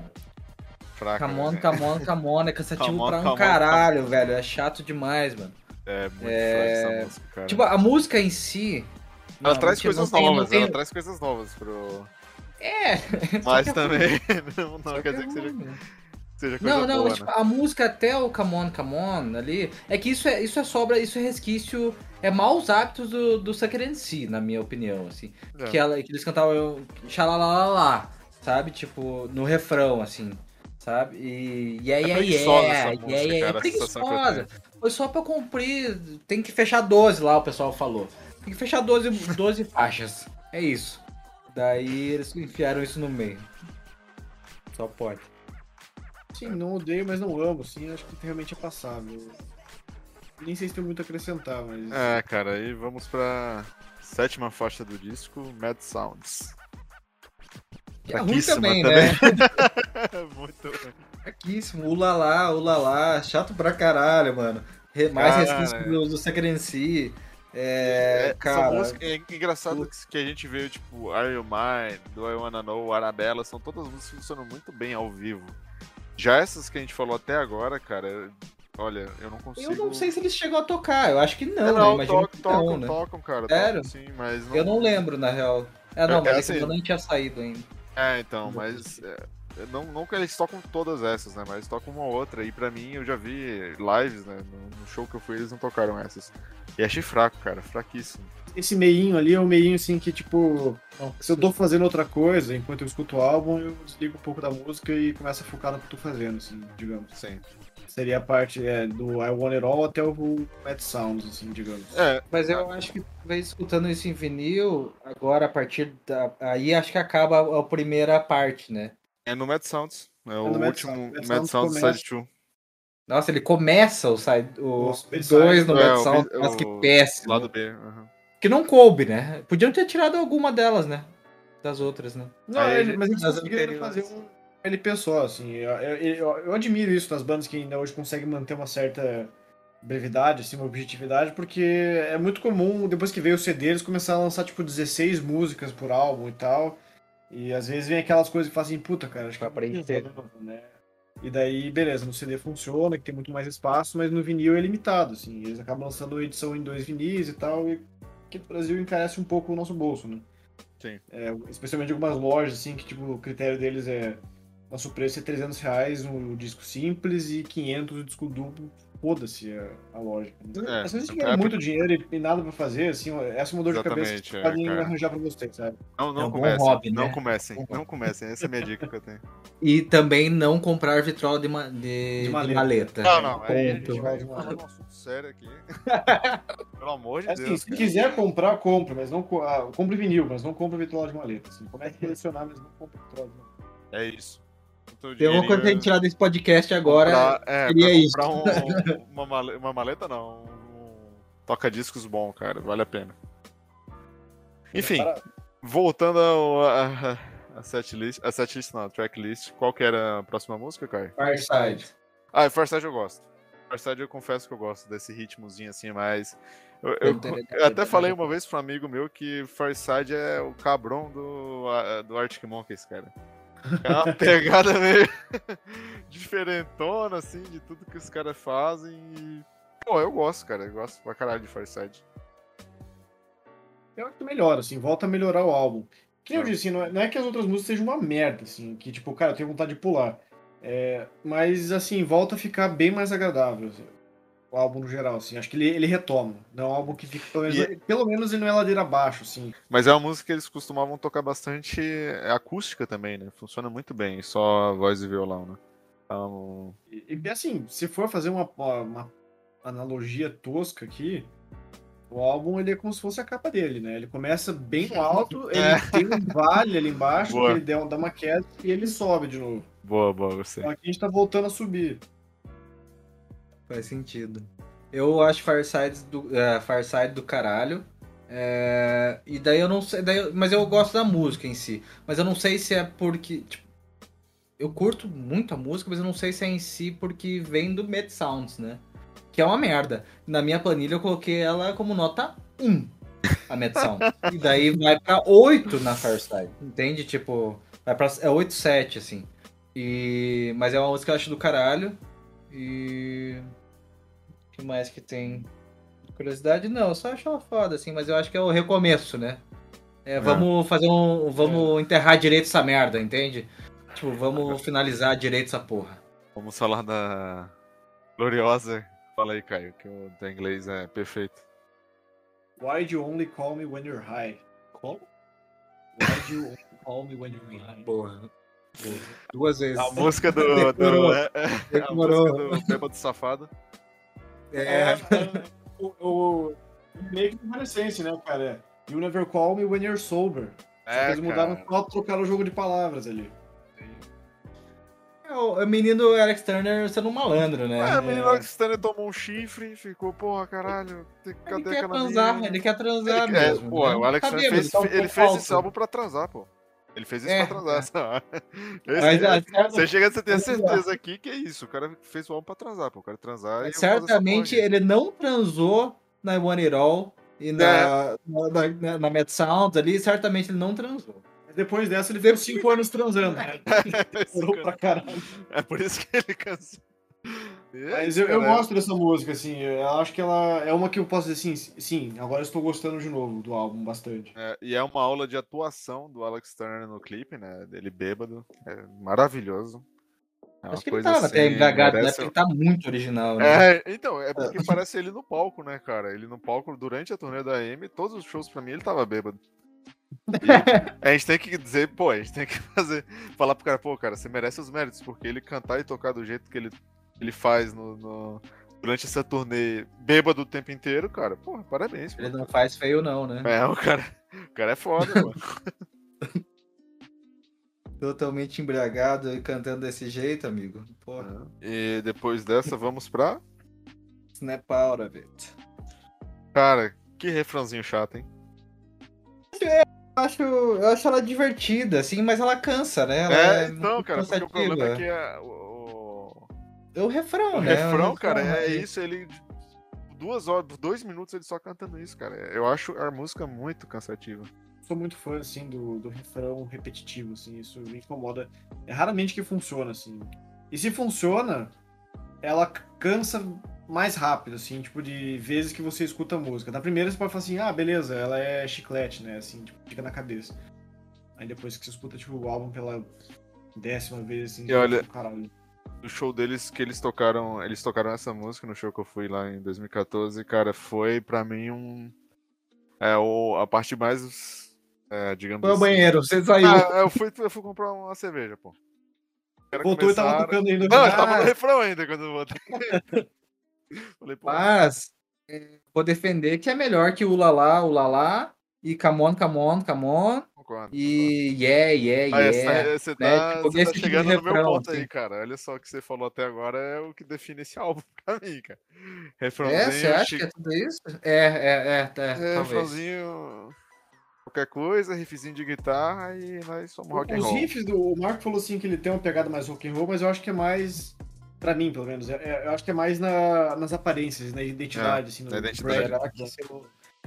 fraca. Come on, né? come on, come on. É [LAUGHS] cansativo Come on, pra um caralho, on. velho. É chato demais, mano. É muito É, essa música, cara. Tipo, a música em si. ela não, traz tipo, coisas tem- novas, tem- ela traz coisas novas pro. É, [LAUGHS] Mas é também [LAUGHS] não, não quer que dizer é que seja, seja coisa Não, não, boa, mas, tipo, né? a música até o Come On, Come On ali, é que isso é, isso é sobra, isso é resquício, é maus hábitos do, do Sucker em si, na minha opinião, assim. É. Que, ela, que eles cantavam xalalalá, sabe? Tipo, no refrão, assim, sabe? E, e aí, É aí, é, essa e música, aí, é cara, eu preguiçosa. Foi só pra cumprir, tem que fechar 12 lá, o pessoal falou. Tem que fechar 12, 12 faixas, é isso. Daí eles enfiaram isso no meio. Só pode. Sim, não odeio, mas não amo, assim, acho que realmente é passável. Nem sei se tem muito a acrescentar, mas. É, cara, aí vamos pra sétima faixa do disco, Mad Sounds. Que é ruim Fraquíssima também, né? [LAUGHS] Muito ruim. Fraquíssimo, ulalá, ulalá, chato pra caralho, mano. Mais Cara, resquício é. do, si. É, É, cara. são músicas- é engraçado que- que a gente vê, tipo, Are You Mine, Do I Wanna Know, Arabella, são todas músicas que funcionam muito bem ao vivo. Já essas que a gente falou até agora, cara, olha, eu não consigo... Eu não sei se eles chegam a tocar, eu acho que não, É, né? não, tocam, que tocam, não, né? tocam, cara. Sério? Tocam, sim, mas não... Eu não lembro, na real. É, não, É, mas é assim- nem tinha saído ainda. É, então, mas... é, não, não que eles tocam todas essas, né? Mas tocam uma ou outra. E pra mim, eu já vi lives, né? No, no show que eu fui, eles não tocaram essas. E achei fraco, cara. Fraquíssimo. Esse meinho ali é um meinho assim que, tipo, se eu tô fazendo outra coisa, enquanto eu escuto o álbum, eu desligo um pouco da música e começo a focar no que eu tô fazendo, assim, digamos. Sim. Seria a parte é, do I Want It All até o Mad Sounds, assim, digamos. É, Mas eu acho que escutando isso em vinil, agora a partir da. Aí acho que acaba a primeira parte, né? É no Mad Sounds. É o no Mad último Sounds. Mad Mad Sounds Sounds Side 2. Nossa, ele começa o side, o Os B-sides. 2 no É, Mad o Sound, B- mas que o péssimo. Lado B. aham. Que não coube, né? Podiam ter tirado alguma delas, né? Das outras, né? Não, Aí ele- mas eles conseguiram fazer um LP só, assim. Eu, eu- eu- eu admiro isso nas bandas que ainda hoje conseguem manter uma certa brevidade, assim, uma objetividade, porque é muito comum, depois que veio o CD, eles começaram a lançar, tipo, 16 músicas por álbum e tal. E às vezes vem aquelas coisas que fazem, puta, cara, acho que preencher. né? E daí, beleza, no CD funciona, que tem muito mais espaço, mas no vinil é limitado, assim. Eles acabam lançando edição em dois vinis e tal, e que no Brasil encarece um pouco o nosso bolso, né? Sim. É, especialmente algumas lojas, assim, que tipo, o critério deles é nosso preço é 300 reais no disco simples e 500 no disco duplo. Foda-se a, a loja. É, Às vezes é tiver muito dinheiro e, e nada pra fazer, assim, essa é uma dor de cabeça que é, podem arranjar pra vocês, sabe? Não, É não um bom comecem. hobby, não né? comecem. Não comecem. Essa é a minha dica que eu tenho. [LAUGHS] E também não comprar vitrola de, ma- de, de maleta. maleta. Não, não. Aí a gente Ponto. vai falar um assunto sério aqui. [LAUGHS] Pelo amor de Assim, Deus. se cara. quiser comprar, compra, mas não ah, compre vinil, mas não compre vitrola de maleta. Assim. Comece a colecionar, mas não compre vitrola de maleta. É isso. Então, Tem alguma coisa pra gente tirar desse podcast agora. Comprar, é, seria pra isso. comprar um- [LAUGHS] uma, male- uma maleta, não. Um toca-discos bom, cara. Vale a pena. Enfim, voltando ao, a, a setlist, a setlist não, a tracklist, qual que era a próxima música, Caio? Fireside. Ah, Farside eu gosto. Farside eu confesso que eu gosto desse ritmozinho assim, mas. Eu, eu- eu até falei uma vez pra um amigo meu que Farside é o cabrão do, a- do Arctic Monkeys, cara. É uma [LAUGHS] pegada meio [LAUGHS] diferentona, assim, de tudo que os caras fazem. E... Pô, eu gosto, cara. Eu gosto pra caralho de Farside. Eu acho que melhora, assim, volta a melhorar o álbum. Que eu Ah. disse, assim, não é, não é que as outras músicas sejam uma merda, assim, que tipo, cara, eu tenho vontade de pular. É, mas, assim, volta a ficar bem mais agradável, assim, o álbum no geral, assim. Acho que ele, ele retoma. Não é um álbum que fica, pelo menos, E- pelo menos ele não é ladeira abaixo, assim. Mas é uma música que eles costumavam tocar bastante acústica também, né? Funciona muito bem, só voz e violão, né? Então, E, e, assim, se for fazer uma, uma analogia tosca aqui, o álbum ele é como se fosse a capa dele, né? Ele começa bem no [LAUGHS] alto, ele É. tem um vale ali embaixo, ele dá dá uma queda e ele sobe de novo. Boa, boa, gostei. Então aqui a gente tá voltando a subir. Faz sentido. Eu acho Fireside do, é, Fireside do caralho. É, e daí eu não sei. Daí, eu- mas eu gosto da música em si. Mas eu não sei se é porque. Tipo, eu curto muito a música, mas eu não sei se é em si porque vem do Mad Sounds, né? Que é uma merda. Na minha planilha eu coloquei ela como nota 1. A Mad Sound. e daí vai pra 8 na Fireside. Entende? Tipo. Vai pra, é 8, 7, assim. E, mas é uma música que eu acho do caralho. E. Que mais que tem? Curiosidade? Não, eu só acho ela foda, assim, mas eu acho que é o recomeço, né? É, vamos fazer um. Vamos enterrar direito essa merda, entende? Tipo, vamos [LAUGHS] finalizar direito essa porra. Vamos falar da gloriosa. Fala aí, Caio, que o teu inglês é perfeito. Why do you only call me when you're high? Call? Why do you only call me when you're high? Porra. Duas vezes. A música do. [LAUGHS] do Decorou. é, é, [LAUGHS] a música do Bêbado Safado. É. o, o meio que do Renaissance, né, cara? You never call me when you're sober. É, eles mudaram cara. só trocaram o jogo de palavras ali. É, o menino Alex Turner sendo um malandro, né? É, o menino Alex Turner tomou um chifre, ficou, porra, caralho, tem- Ele cadê quer aquela transar, ele quer transar Ele quer- mesmo. pô, né? o Alex Turner fez, ele fez esse álbum pra transar, pô. Ele fez isso É, pra transar. só. [LAUGHS] Esse- Mas, ah, você chega a ter certeza aqui que é isso. O cara fez o álbum pra transar, pô. O cara transar essa Certamente ele não transou na One It All e na, na, na, na Mad Sounds ali, certamente ele não transou. Mas depois dessa ele ficou cinco anos transando, [LAUGHS] né? Caralho. É por isso que ele [LAUGHS] cansou. É Mas eu, eu cara. gosto dessa música, assim. Eu acho que ela é uma que eu posso dizer assim, sim, agora eu estou gostando de novo do álbum bastante. É, e é uma aula de atuação do Alex Turner no clipe, né? Dele bêbado. É maravilhoso. É Acho que ele tava assim, até embriagado, né? merece- Porque ele tá muito original, né? É, então, é porque parece ele no palco, né, cara? Ele no palco durante a turnê da AM, todos os shows pra mim ele tava bêbado. E [LAUGHS] a gente tem que dizer, pô, a gente tem que [LAUGHS] fazer, falar pro cara, pô, cara, você merece os méritos, porque ele cantar e tocar do jeito que ele, ele faz no, no- durante essa turnê bêbado o tempo inteiro, cara, pô, parabéns, pô. Ele não faz feio, não, né? É, o cara, o cara é foda, mano. [LAUGHS] Totalmente embriagado e cantando desse jeito, amigo. Porra. E depois dessa, vamos pra. Snap out of it. Cara, que refrãozinho chato, hein? Eu acho, eu acho ela divertida, assim, mas ela cansa, né? Ela É, muito então, cara, porque o problema é que a- É o refrão, o né? refrão, O cara, é isso, ele. Duas horas, dois minutos ele só cantando isso, cara. Eu acho a música muito cansativa. Sou muito fã, assim, do, do refrão repetitivo, assim, isso me incomoda. É raramente que funciona, assim. E se funciona, ela cansa mais rápido, assim, tipo, de vezes que você escuta a música. Na primeira você pode falar assim, ah, beleza, ela é chiclete, né, assim, tipo, fica na cabeça. Aí depois que você escuta, tipo, o álbum pela décima vez, assim, E olha- caralho. O show deles que eles tocaram, eles tocaram essa música no show que eu fui lá em 2014, cara, foi pra mim um é o, a parte mais é, digamos Foi assim. banheiro, você saiu. Ah, eu fui, eu fui comprar uma cerveja, pô. Caras Voltou e tava começaram- tocando ainda. Não, eu tava no refrão ainda quando eu voltei. [LAUGHS] Falei, pô, Mas é, vou defender que é melhor que o Lalá, o Lalá, e Come on, come concordo. e yeah, yeah, Ah, yeah. essa- você né? tá, Tipo, você tá tipo chegando no meu refrão, ponto aí, assim. cara. Olha só o que você falou até agora é o que define esse [LAUGHS] álbum pra mim, cara. Refrãozinho, É, você acha chi- que é tudo isso? É, é, é, é, é, talvez. refrãozinho, qualquer coisa, riffzinho de guitarra e nós somos rock and Os roll. riffs do o Marco falou assim que ele tem uma pegada mais rock and roll, mas eu acho que é mais Pra mim, pelo menos. é- é- eu acho que é mais na- nas aparências, na identidade, assim. no na identidade. assim,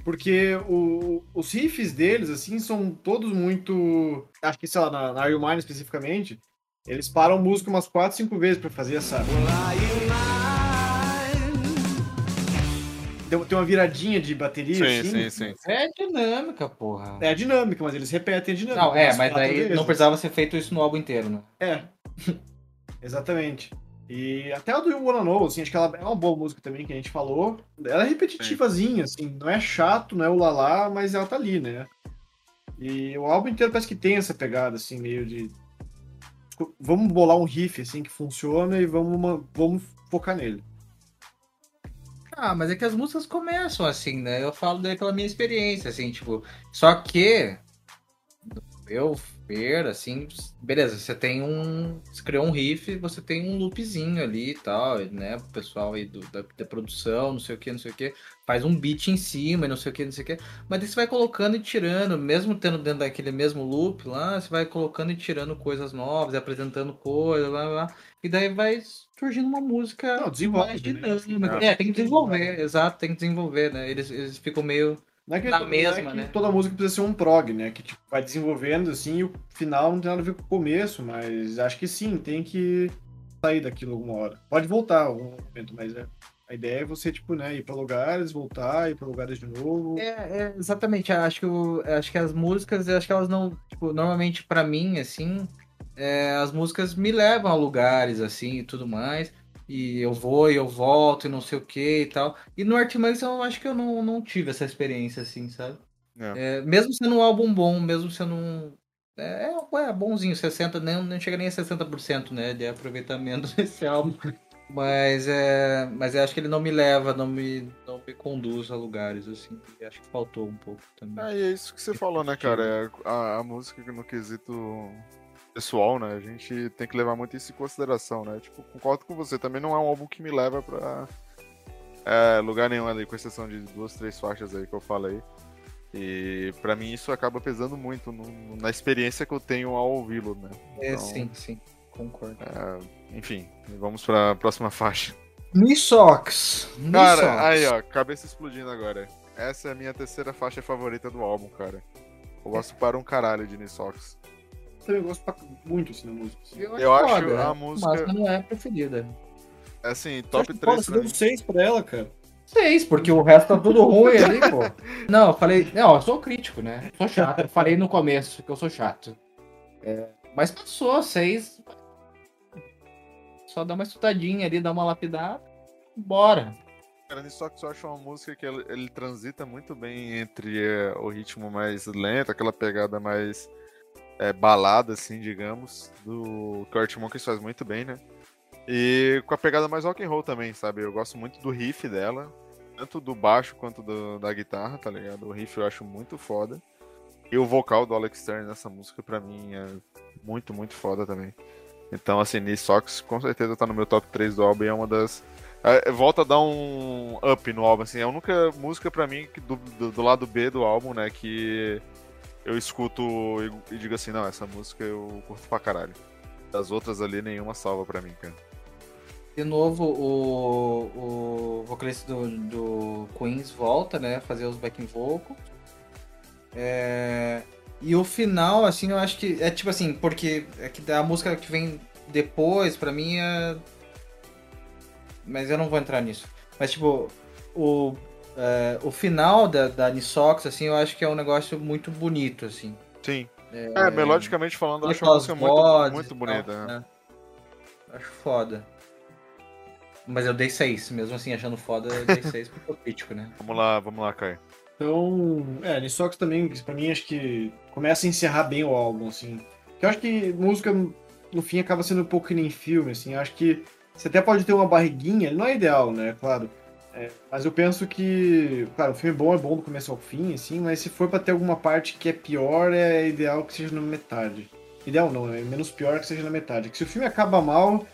Porque o- os riffs deles, assim, são todos muito. Acho que, sei lá, na, na Are You Mine especificamente, eles param o músico umas 4, 5 vezes pra fazer essa. Tem, tem uma viradinha de bateria, Sim, assim. sim, sim. É dinâmica, porra. É a dinâmica, mas eles repetem a dinâmica. Não, é, mas daí vezes. não precisava ser feito isso no álbum inteiro, né? É. [LAUGHS] Exatamente. E até a do You Wanna Know, assim, acho que ela é uma boa música também, que a gente falou. Ela é repetitivazinha, assim, não é chato, não é o lalá, mas ela tá ali, né? E o álbum inteiro parece que tem essa pegada, assim, meio de. Vamos bolar um riff, assim, que funciona e vamos, uma- vamos focar nele. Ah, mas é que as músicas começam assim, né? Eu falo daí pela minha experiência, assim, tipo. Só que, no assim, beleza, você tem um. Você criou um riff, você tem um loopzinho ali e tal, né? O pessoal aí do, da, da produção, não sei o que, não sei o que, faz um beat em cima e não sei o que, não sei o que. Mas daí você vai colocando e tirando, mesmo tendo dentro daquele mesmo loop lá, você vai colocando e tirando coisas novas, apresentando coisas, lá, lá. E daí vai surgindo uma música Não, desenvolve, mais né? dinâmica. É, tem que desenvolver, exato, tem que desenvolver, né? Eles, eles ficam meio. Não é que, Na não é mesma, que né? toda música precisa ser um prog, né? Que tipo, vai desenvolvendo assim e o final não tem nada a ver com o começo, mas acho que sim, tem que sair daquilo alguma hora. Pode voltar algum momento, mas é, a ideia é você, tipo, né, ir pra lugares, voltar, ir pra lugares de novo. É, é, exatamente. Acho que, o- acho que as músicas, eu acho que elas não. Tipo, normalmente pra mim, assim, é, as músicas me levam a lugares, assim, e tudo mais. E eu vou e eu volto e não sei o que e tal. E no Artimax eu acho que eu não, não tive essa experiência, assim, sabe? É. É, mesmo sendo um álbum bom, mesmo sendo um. É, é, bonzinho, 60%, nem, não chega nem a 60%, né, de aproveitamento [LAUGHS] desse álbum. Mas é. Mas eu acho que ele não me leva, não me, não me conduz a lugares, assim. E acho que faltou um pouco também. É, e é isso que você falou, né, cara? É a, a música no quesito pessoal, né? A gente tem que levar muito isso em consideração, né? Tipo, concordo com você, também não é um álbum que me leva pra é, lugar nenhum ali, com exceção de duas, três faixas aí que eu falei. E pra mim isso acaba pesando muito no- na experiência que eu tenho ao ouvi-lo, né? É, Então, sim, sim, concordo. é, enfim, vamos pra próxima faixa. Nissox. Cara, aí ó, cabeça explodindo agora. Essa é a minha terceira faixa favorita do álbum, cara. Eu gosto para um caralho de Nissox. Eu gosto pra- muito assim da música. assim. Eu, Eu acho foda, a música- Mas não é a preferida. É assim, Eu top acho que, 3 Você pra deu mim. seis pra ela, cara. Seis, porque o resto tá tudo ruim ali, pô. [LAUGHS] Não, eu falei. Não, eu sou crítico, né? Sou chato. Eu falei no começo que eu sou chato. É, mas passou, seis. Só dá uma estudadinha ali, dá uma lapidada. Bora. Cara, Nissox eu acho uma música que ele, ele transita muito bem entre é, o ritmo mais lento, aquela pegada mais é, balada, assim, digamos, do que o Art Monkeys faz muito bem, né? E com a pegada mais rock and roll também, sabe? Eu gosto muito do riff dela, tanto do baixo quanto do- da guitarra, tá ligado? O riff eu acho muito foda. E o vocal do Alex Turner nessa música, pra mim, é muito, muito foda também. Então, assim, Nissox com certeza tá no meu top 3 do álbum e é uma das é, volta a dar um up no álbum, assim. É a única música pra mim do, do, do lado B do álbum, né, que eu escuto e, e digo assim, não, essa música eu curto pra caralho. Das outras ali, nenhuma salva pra mim, cara. De novo, o, o vocalista do, do Queens volta, né? Fazer os backing vocals. É, e o final, assim, eu acho que é tipo assim, porque é que a música que vem depois, pra mim, é. Mas eu não vou entrar nisso. Mas, tipo, o, é, o final da, da Nissox, assim, eu acho que é um negócio muito bonito, assim. Sim. É, melodicamente falando, eu acho uma música muito, muito bonita. tal, né? né? Acho foda. Mas eu dei 6, mesmo assim, achando foda, eu dei [LAUGHS] 6 porque eu crítico, né? Vamos lá, vamos lá, Caio. Então, é, Nissox também, pra mim, acho que começa a encerrar bem o álbum, assim. Eu acho que música, no fim, acaba sendo um pouco que nem filme, assim. Eu acho que você até pode ter uma barriguinha, não é ideal, né, claro. É, mas eu penso que, claro, o filme bom é bom do começo ao fim, assim, mas se for pra ter alguma parte que é pior, é ideal que seja na metade. Ideal não, é menos pior que seja na metade. Que se o filme acaba mal,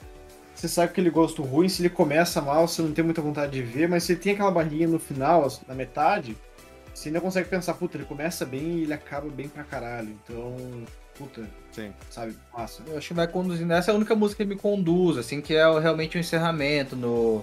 você sabe que aquele gosto ruim, se ele começa mal, você não tem muita vontade de ver, mas se ele tem aquela barriguinha no final, assim, na metade, você ainda consegue pensar, puta, ele começa bem e ele acaba bem pra caralho. Então, puta, Sim. sabe, massa. Eu acho que vai conduzindo. Essa é a única música que me conduz, assim, que é realmente o encerramento no,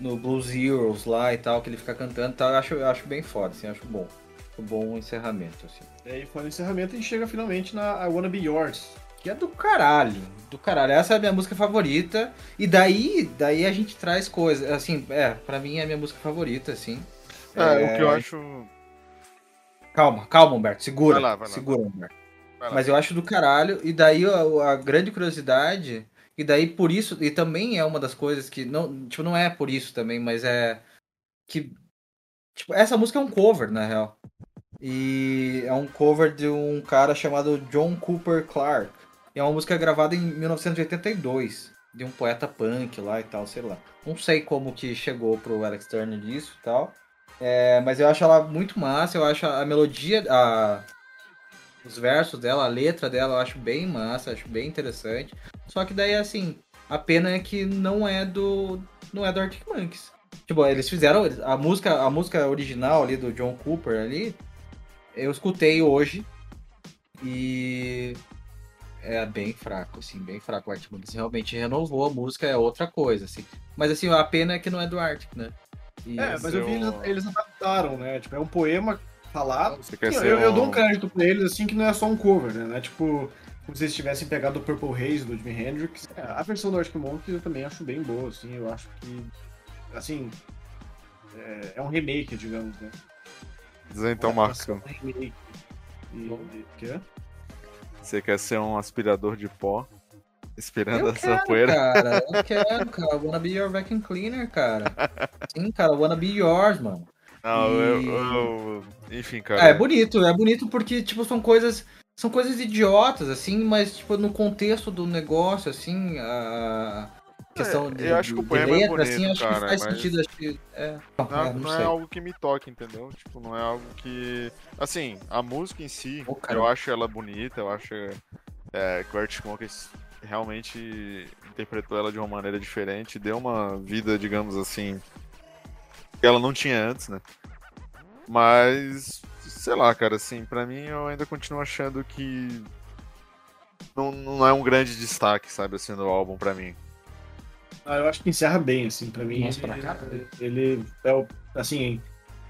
no Blues Heroes lá e tal, que ele fica cantando e tal. Eu acho, eu acho bem foda, assim, acho bom. Acho bom encerramento, assim. E aí foi no encerramento e chega finalmente na I Wanna Be Yours. Que é do caralho, do caralho. Essa é a minha música favorita. E daí, daí a gente traz coisas, assim, é, pra mim é a minha música favorita, assim. É, o que eu acho. Calma, calma, Humberto, segura. Vai lá, vai lá. Segura, Humberto. Vai lá. Mas eu acho do caralho. E daí a, a grande curiosidade. E daí por isso. E também é uma das coisas que. Não, tipo, não é por isso também, mas é. Que. Tipo, essa música é um cover, na real. E é um cover de um cara chamado John Cooper Clarke. E é uma música gravada em 1982. de um poeta punk lá e tal, sei lá. Não sei como que chegou pro Alex Turner disso e tal. É, mas eu acho ela muito massa, eu acho a melodia, a, os versos dela, a letra dela, eu acho bem massa, acho bem interessante. Só que daí, assim, a pena é que não é do. não é do Arctic Monkeys. Tipo, eles fizeram a música, a música original ali do John Cooper ali, eu escutei hoje e é bem fraco, assim, bem fraco o Arctic Monkeys. Realmente renovou a música, é outra coisa, assim. Mas assim, a pena é que não é do Arctic, né? E é, mas eu vi eles, eles adaptaram, né? Tipo, é um poema falado. Você quer eu, ser eu, eu um- dou um crédito pra eles, assim, que não é só um cover, né? Não é tipo, como se eles tivessem pegado o Purple Haze do Jimi Hendrix. É, a versão do Arctic Monkeys eu também acho bem boa, assim. Eu acho que, assim, é, é um remake, digamos, né? Diz então, Uma Marcos, adaptação, um remake. E, e, quê? você quer ser um aspirador de pó, esperando Eu essa quero, poeira? cara, eu quero, cara. Wanna be your vacuum cleaner, cara. [LAUGHS] Sim, cara, wanna be yours, mano. Não, E- eu, eu- Enfim, cara. É, é bonito, é bonito porque, tipo, são coisas. São coisas idiotas, assim, mas, tipo, no contexto do negócio, assim, a questão É, de, eu acho que o poema é letra, bonito, assim, acho cara, que faz mas- sentido, acho que. É, Não, é, não não é algo que me toque, entendeu? Tipo, não é algo que. Assim, a música em si, cara. eu acho ela bonita, eu acho é, que o Monkeys realmente interpretou ela de uma maneira diferente, deu uma vida, digamos assim, que ela não tinha antes, né? Mas, sei lá, cara, assim, pra mim eu ainda continuo achando que não, não é um grande destaque, sabe, assim, do álbum pra mim. Ah, eu acho que encerra bem, assim, pra mim. Nossa, pra ele, caralho. ele é o, assim,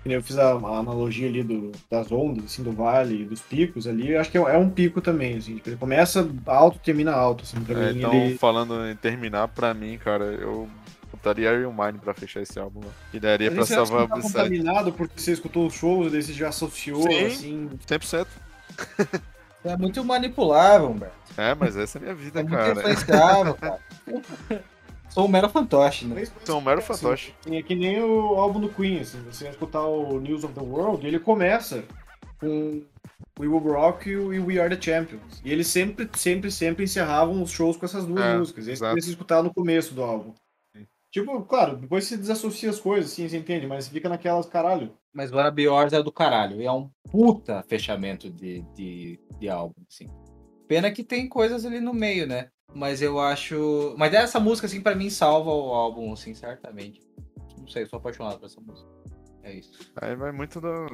eu fiz a, a analogia ali do, das ondas, assim, do vale, dos picos ali, eu acho que é, é um pico também, assim, tipo, ele começa alto, termina alto, assim, pra É, mim então, ele... falando em terminar, pra mim, cara, eu botaria Iron Mind pra fechar esse álbum. Né? E daria pra salvar não tá contaminado porque você escutou os shows, daí você já associou, Sim. assim... 100%. [LAUGHS] É muito manipulável, Humberto. É, mas essa é a minha vida, É muito cara. influenciável, [LAUGHS] cara. Sou um mero fantoche, né? Sou um mero assim, fantoche. É que nem o álbum do Queen, assim, você vai escutar o News of the World, ele começa com We Will Rock You e We Are the Champions. E eles sempre, sempre, sempre encerravam os shows com essas duas É, músicas. E exato. começa a escutar no começo do álbum. Tipo, claro, depois você desassocia as coisas, assim, você entende, mas fica naquelas, caralho. Mas Be Yours é do caralho. E é um puta fechamento de, de, de álbum, assim. Pena que tem coisas ali no meio, né? Mas eu acho. Mas essa música, assim, pra mim salva o álbum, assim, certamente. Não sei, eu sou apaixonado por essa música. É isso. Aí vai muito do.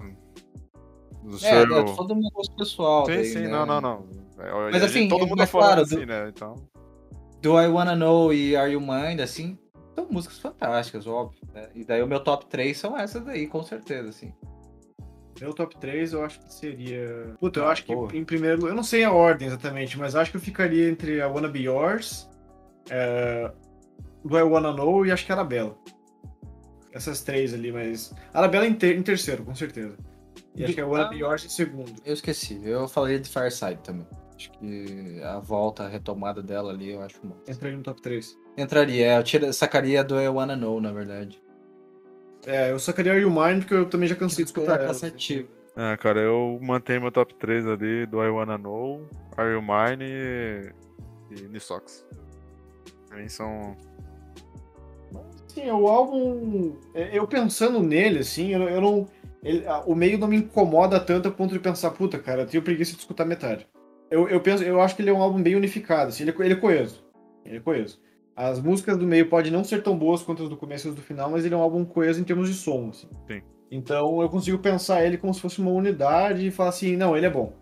Do É, seu. é só do meu gosto pessoal. Sim, daí, sim, né? não, não, não. É, Mas a assim, gente- todo mundo mas falando claro, assim, do- né? Então. Do I Wanna Know e Are You Mind, assim, são músicas fantásticas, óbvio. Né? E daí o meu top 3 são essas daí, com certeza, assim. Meu top 3 eu acho que seria. Puta, eu Ah, acho que porra. em primeiro lugar. Eu não sei a ordem exatamente, mas acho que eu ficaria entre a Wanna Be Yours, é, Do I Wanna Know e acho que a Arabella. Essas três ali, mas. A Arabella em, ter- em terceiro, com certeza. E acho que a Wanna Be Yours em segundo. Eu esqueci, eu falaria de Fireside também. Acho que a volta, a retomada dela ali, eu acho bom. Entraria no top 3. Entraria, é, eu tira, sacaria do I Wanna Know, na verdade. É, eu sacaria Are You Mine porque eu também já cansei de escutar ela. cansativo. Ah, cara, eu mantenho meu top 3 ali do I Wanna Know, Are You Mine e, e Nisox. Pra mim são. Sim, o álbum. é, Eu pensando nele, assim, eu, eu não. ele- o meio não me incomoda tanto a ponto de pensar, puta, cara, eu tenho preguiça de escutar metade. Eu, eu, penso, eu acho que ele é um álbum bem unificado, assim, ele, é ele é coeso. Ele é coeso. As músicas do meio podem não ser tão boas quanto as do começo e as do final, mas ele é um álbum coeso em termos de som, assim. Sim. Então eu consigo pensar ele como se fosse uma unidade e falar assim, não, ele é bom.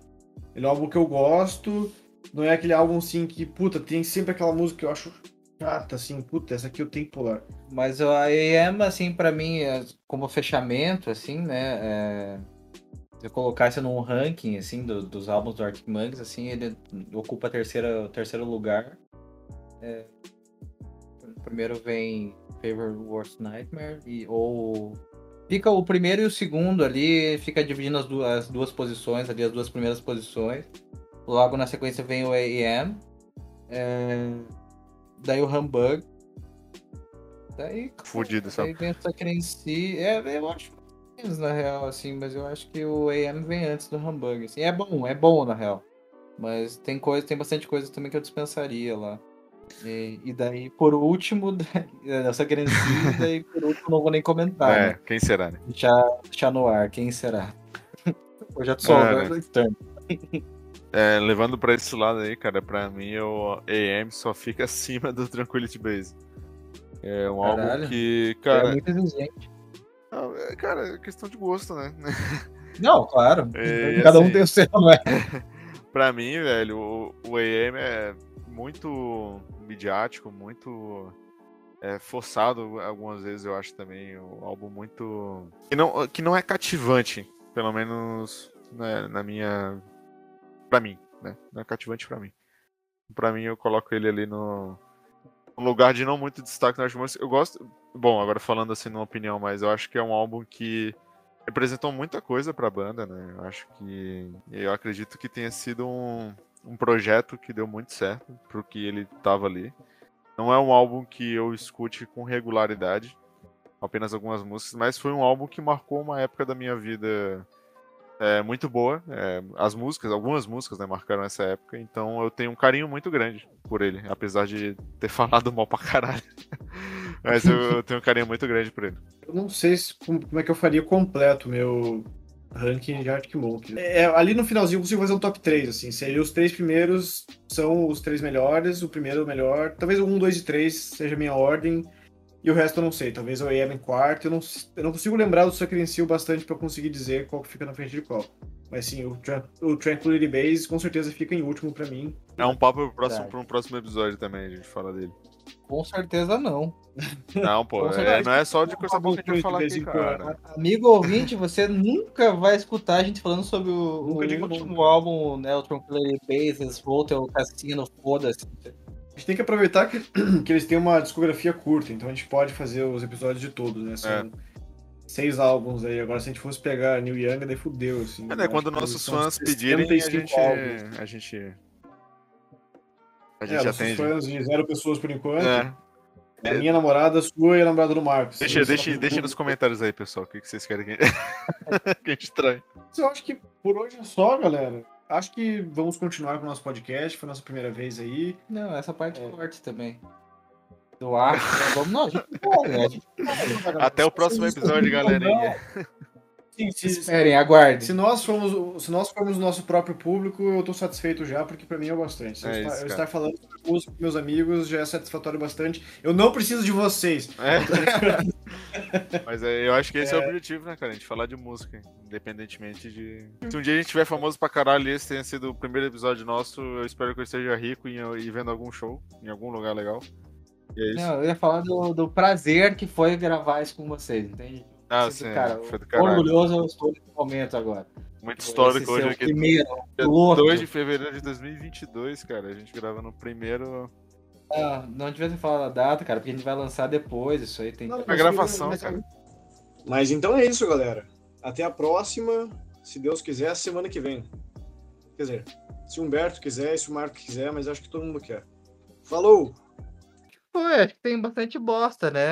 Ele é um álbum que eu gosto, não é aquele álbum assim que, puta, tem sempre aquela música que eu acho chata, assim, puta, essa aqui eu tenho que pular. Mas o AM, assim, pra mim, é, como fechamento, assim, né? É... Se eu colocasse num ranking, assim, do- dos álbuns do Arctic Monkeys, assim, ele ocupa terceira, o terceiro lugar. É, Primeiro vem Favorite Worst Nightmare, e, ou... Fica o primeiro e o segundo ali, fica dividindo as duas, as duas posições, ali, as duas primeiras posições. Logo na sequência vem o AM. É, Daí o Humbug. Daí, Fudido, sabe? Daí vem o Sucker em si. É, eu acho menos na real, assim, mas eu acho que o AM vem antes do Humbug. Assim. É bom, é bom na real. Mas tem coisa, tem bastante coisa também que eu dispensaria lá. E, e daí, por último, [LAUGHS] essa Grenzinha, e daí, por último, não vou nem comentar. É, né? quem será, né? Deixar, deixar no ar, quem será? [LAUGHS] Eu já sou É, né? externo. [LAUGHS] É, levando pra esse lado aí, cara, pra mim o AM só fica acima do Tranquility Base. É um álbum Caralho. que, é cara, muito exigente. É, cara, é questão de gosto, né? [LAUGHS] Não, claro. É, Cada um assim- tem o seu, não é? [LAUGHS] Pra mim, velho, o, o AM é muito midiático, muito é, forçado algumas vezes, eu acho também. Um álbum muito. Que não, que não é cativante, pelo menos né, na minha. Pra mim, né? Não é cativante pra mim. Pra mim, eu coloco ele ali no. Um lugar de não muito destaque nas músicas. Eu gosto. Bom, agora falando assim numa opinião, mas eu acho que é um álbum que representou muita coisa pra banda, né? Eu acho que. Eu acredito que tenha sido um, um projeto que deu muito certo pro que ele tava ali. Não é um álbum que eu escute com regularidade, apenas algumas músicas, mas foi um álbum que marcou uma época da minha vida é, muito boa. É, as músicas, algumas músicas, né, marcaram essa época, então eu tenho um carinho muito grande por ele, apesar de ter [LAUGHS] falado mal pra caralho. Mas eu, eu tenho um carinho muito grande por ele. Eu não sei se- como, como é que eu faria completo o meu ranking de Arctic Monkeys. É, ali no finalzinho eu consigo fazer um top 3, assim. Seria os três primeiros são os três melhores, o primeiro é o melhor. Talvez o 1, 2 e 3 seja a minha ordem. E o resto eu não sei. Talvez eu ia em quarto. Eu não, eu não consigo lembrar do Sacriencio bastante pra eu conseguir dizer qual que fica na frente de qual. Mas sim, o, Tran- o Tranquility Base com certeza fica em último pra mim. É um papo pro próximo, Verdade. pra um próximo episódio também, a gente fala dele. Com certeza não. Não, pô, é, não é só de coisa boa que a gente vai falar aqui, cara. Amigo ouvinte, você nunca vai escutar a gente falando sobre o, o último nunca. álbum, né? O Tranquility Bases, Volta, Cassino, foda-se. A gente tem que aproveitar que, [CLEARS THROAT] que eles têm uma discografia curta, então a gente pode fazer os episódios de todos, né? São É. seis álbuns aí. Agora, se a gente fosse pegar New Young, daí fudeu, assim. É, né, quando nossos fãs pedirem, a 65 gente. álbuns. A gente. A É, gente nossos atende. fãs de zero pessoas por enquanto. É. A minha namorada, a sua e a namorada do Marcos. Deixa, deixa, deixa nos comentários aí, pessoal, o que que vocês querem que, [LAUGHS] que a gente traga. Eu acho que por hoje é só, galera. Acho que vamos continuar com o nosso podcast. Foi a nossa primeira vez aí. Não, essa parte É. forte também. Do ar, né? vamos, não, a gente pode, né? Até o próximo episódio, galerinha. [LAUGHS] Se, Esperem, aguardem. se nós formos, se nós formos o nosso próprio público, eu tô satisfeito já, porque pra mim é o bastante. Se eu, É estar, isso, eu cara. estar falando sobre música com meus amigos já é satisfatório bastante. Eu não preciso de vocês. É. [LAUGHS] Mas é, eu acho que esse é. o objetivo, né, cara? A gente falar de música, independentemente de. Se um dia a gente tiver famoso pra caralho e esse tenha sido o primeiro episódio nosso, eu espero que eu esteja rico e, e vendo algum show, em algum lugar legal. E é isso. Não, eu ia falar do, do prazer que foi gravar isso com vocês, entende? Ah, Esse sim, cara, foi do caralho. Orgulhoso eu estou nesse momento agora. Muito Esse histórico hoje aqui. Primeiro, Dia piloto. 2 de fevereiro de 2022, cara. A gente grava no primeiro. Não, não devia ter falado a data, cara, porque a gente vai lançar depois. Isso aí tem. Não, A gravação, mas- cara. Mas então é isso, galera. Até a próxima. Se Deus quiser, semana que vem. Quer dizer, se o Humberto quiser, se o Marco quiser, mas acho que todo mundo quer. Falou! Pô, acho que tem bastante bosta, né?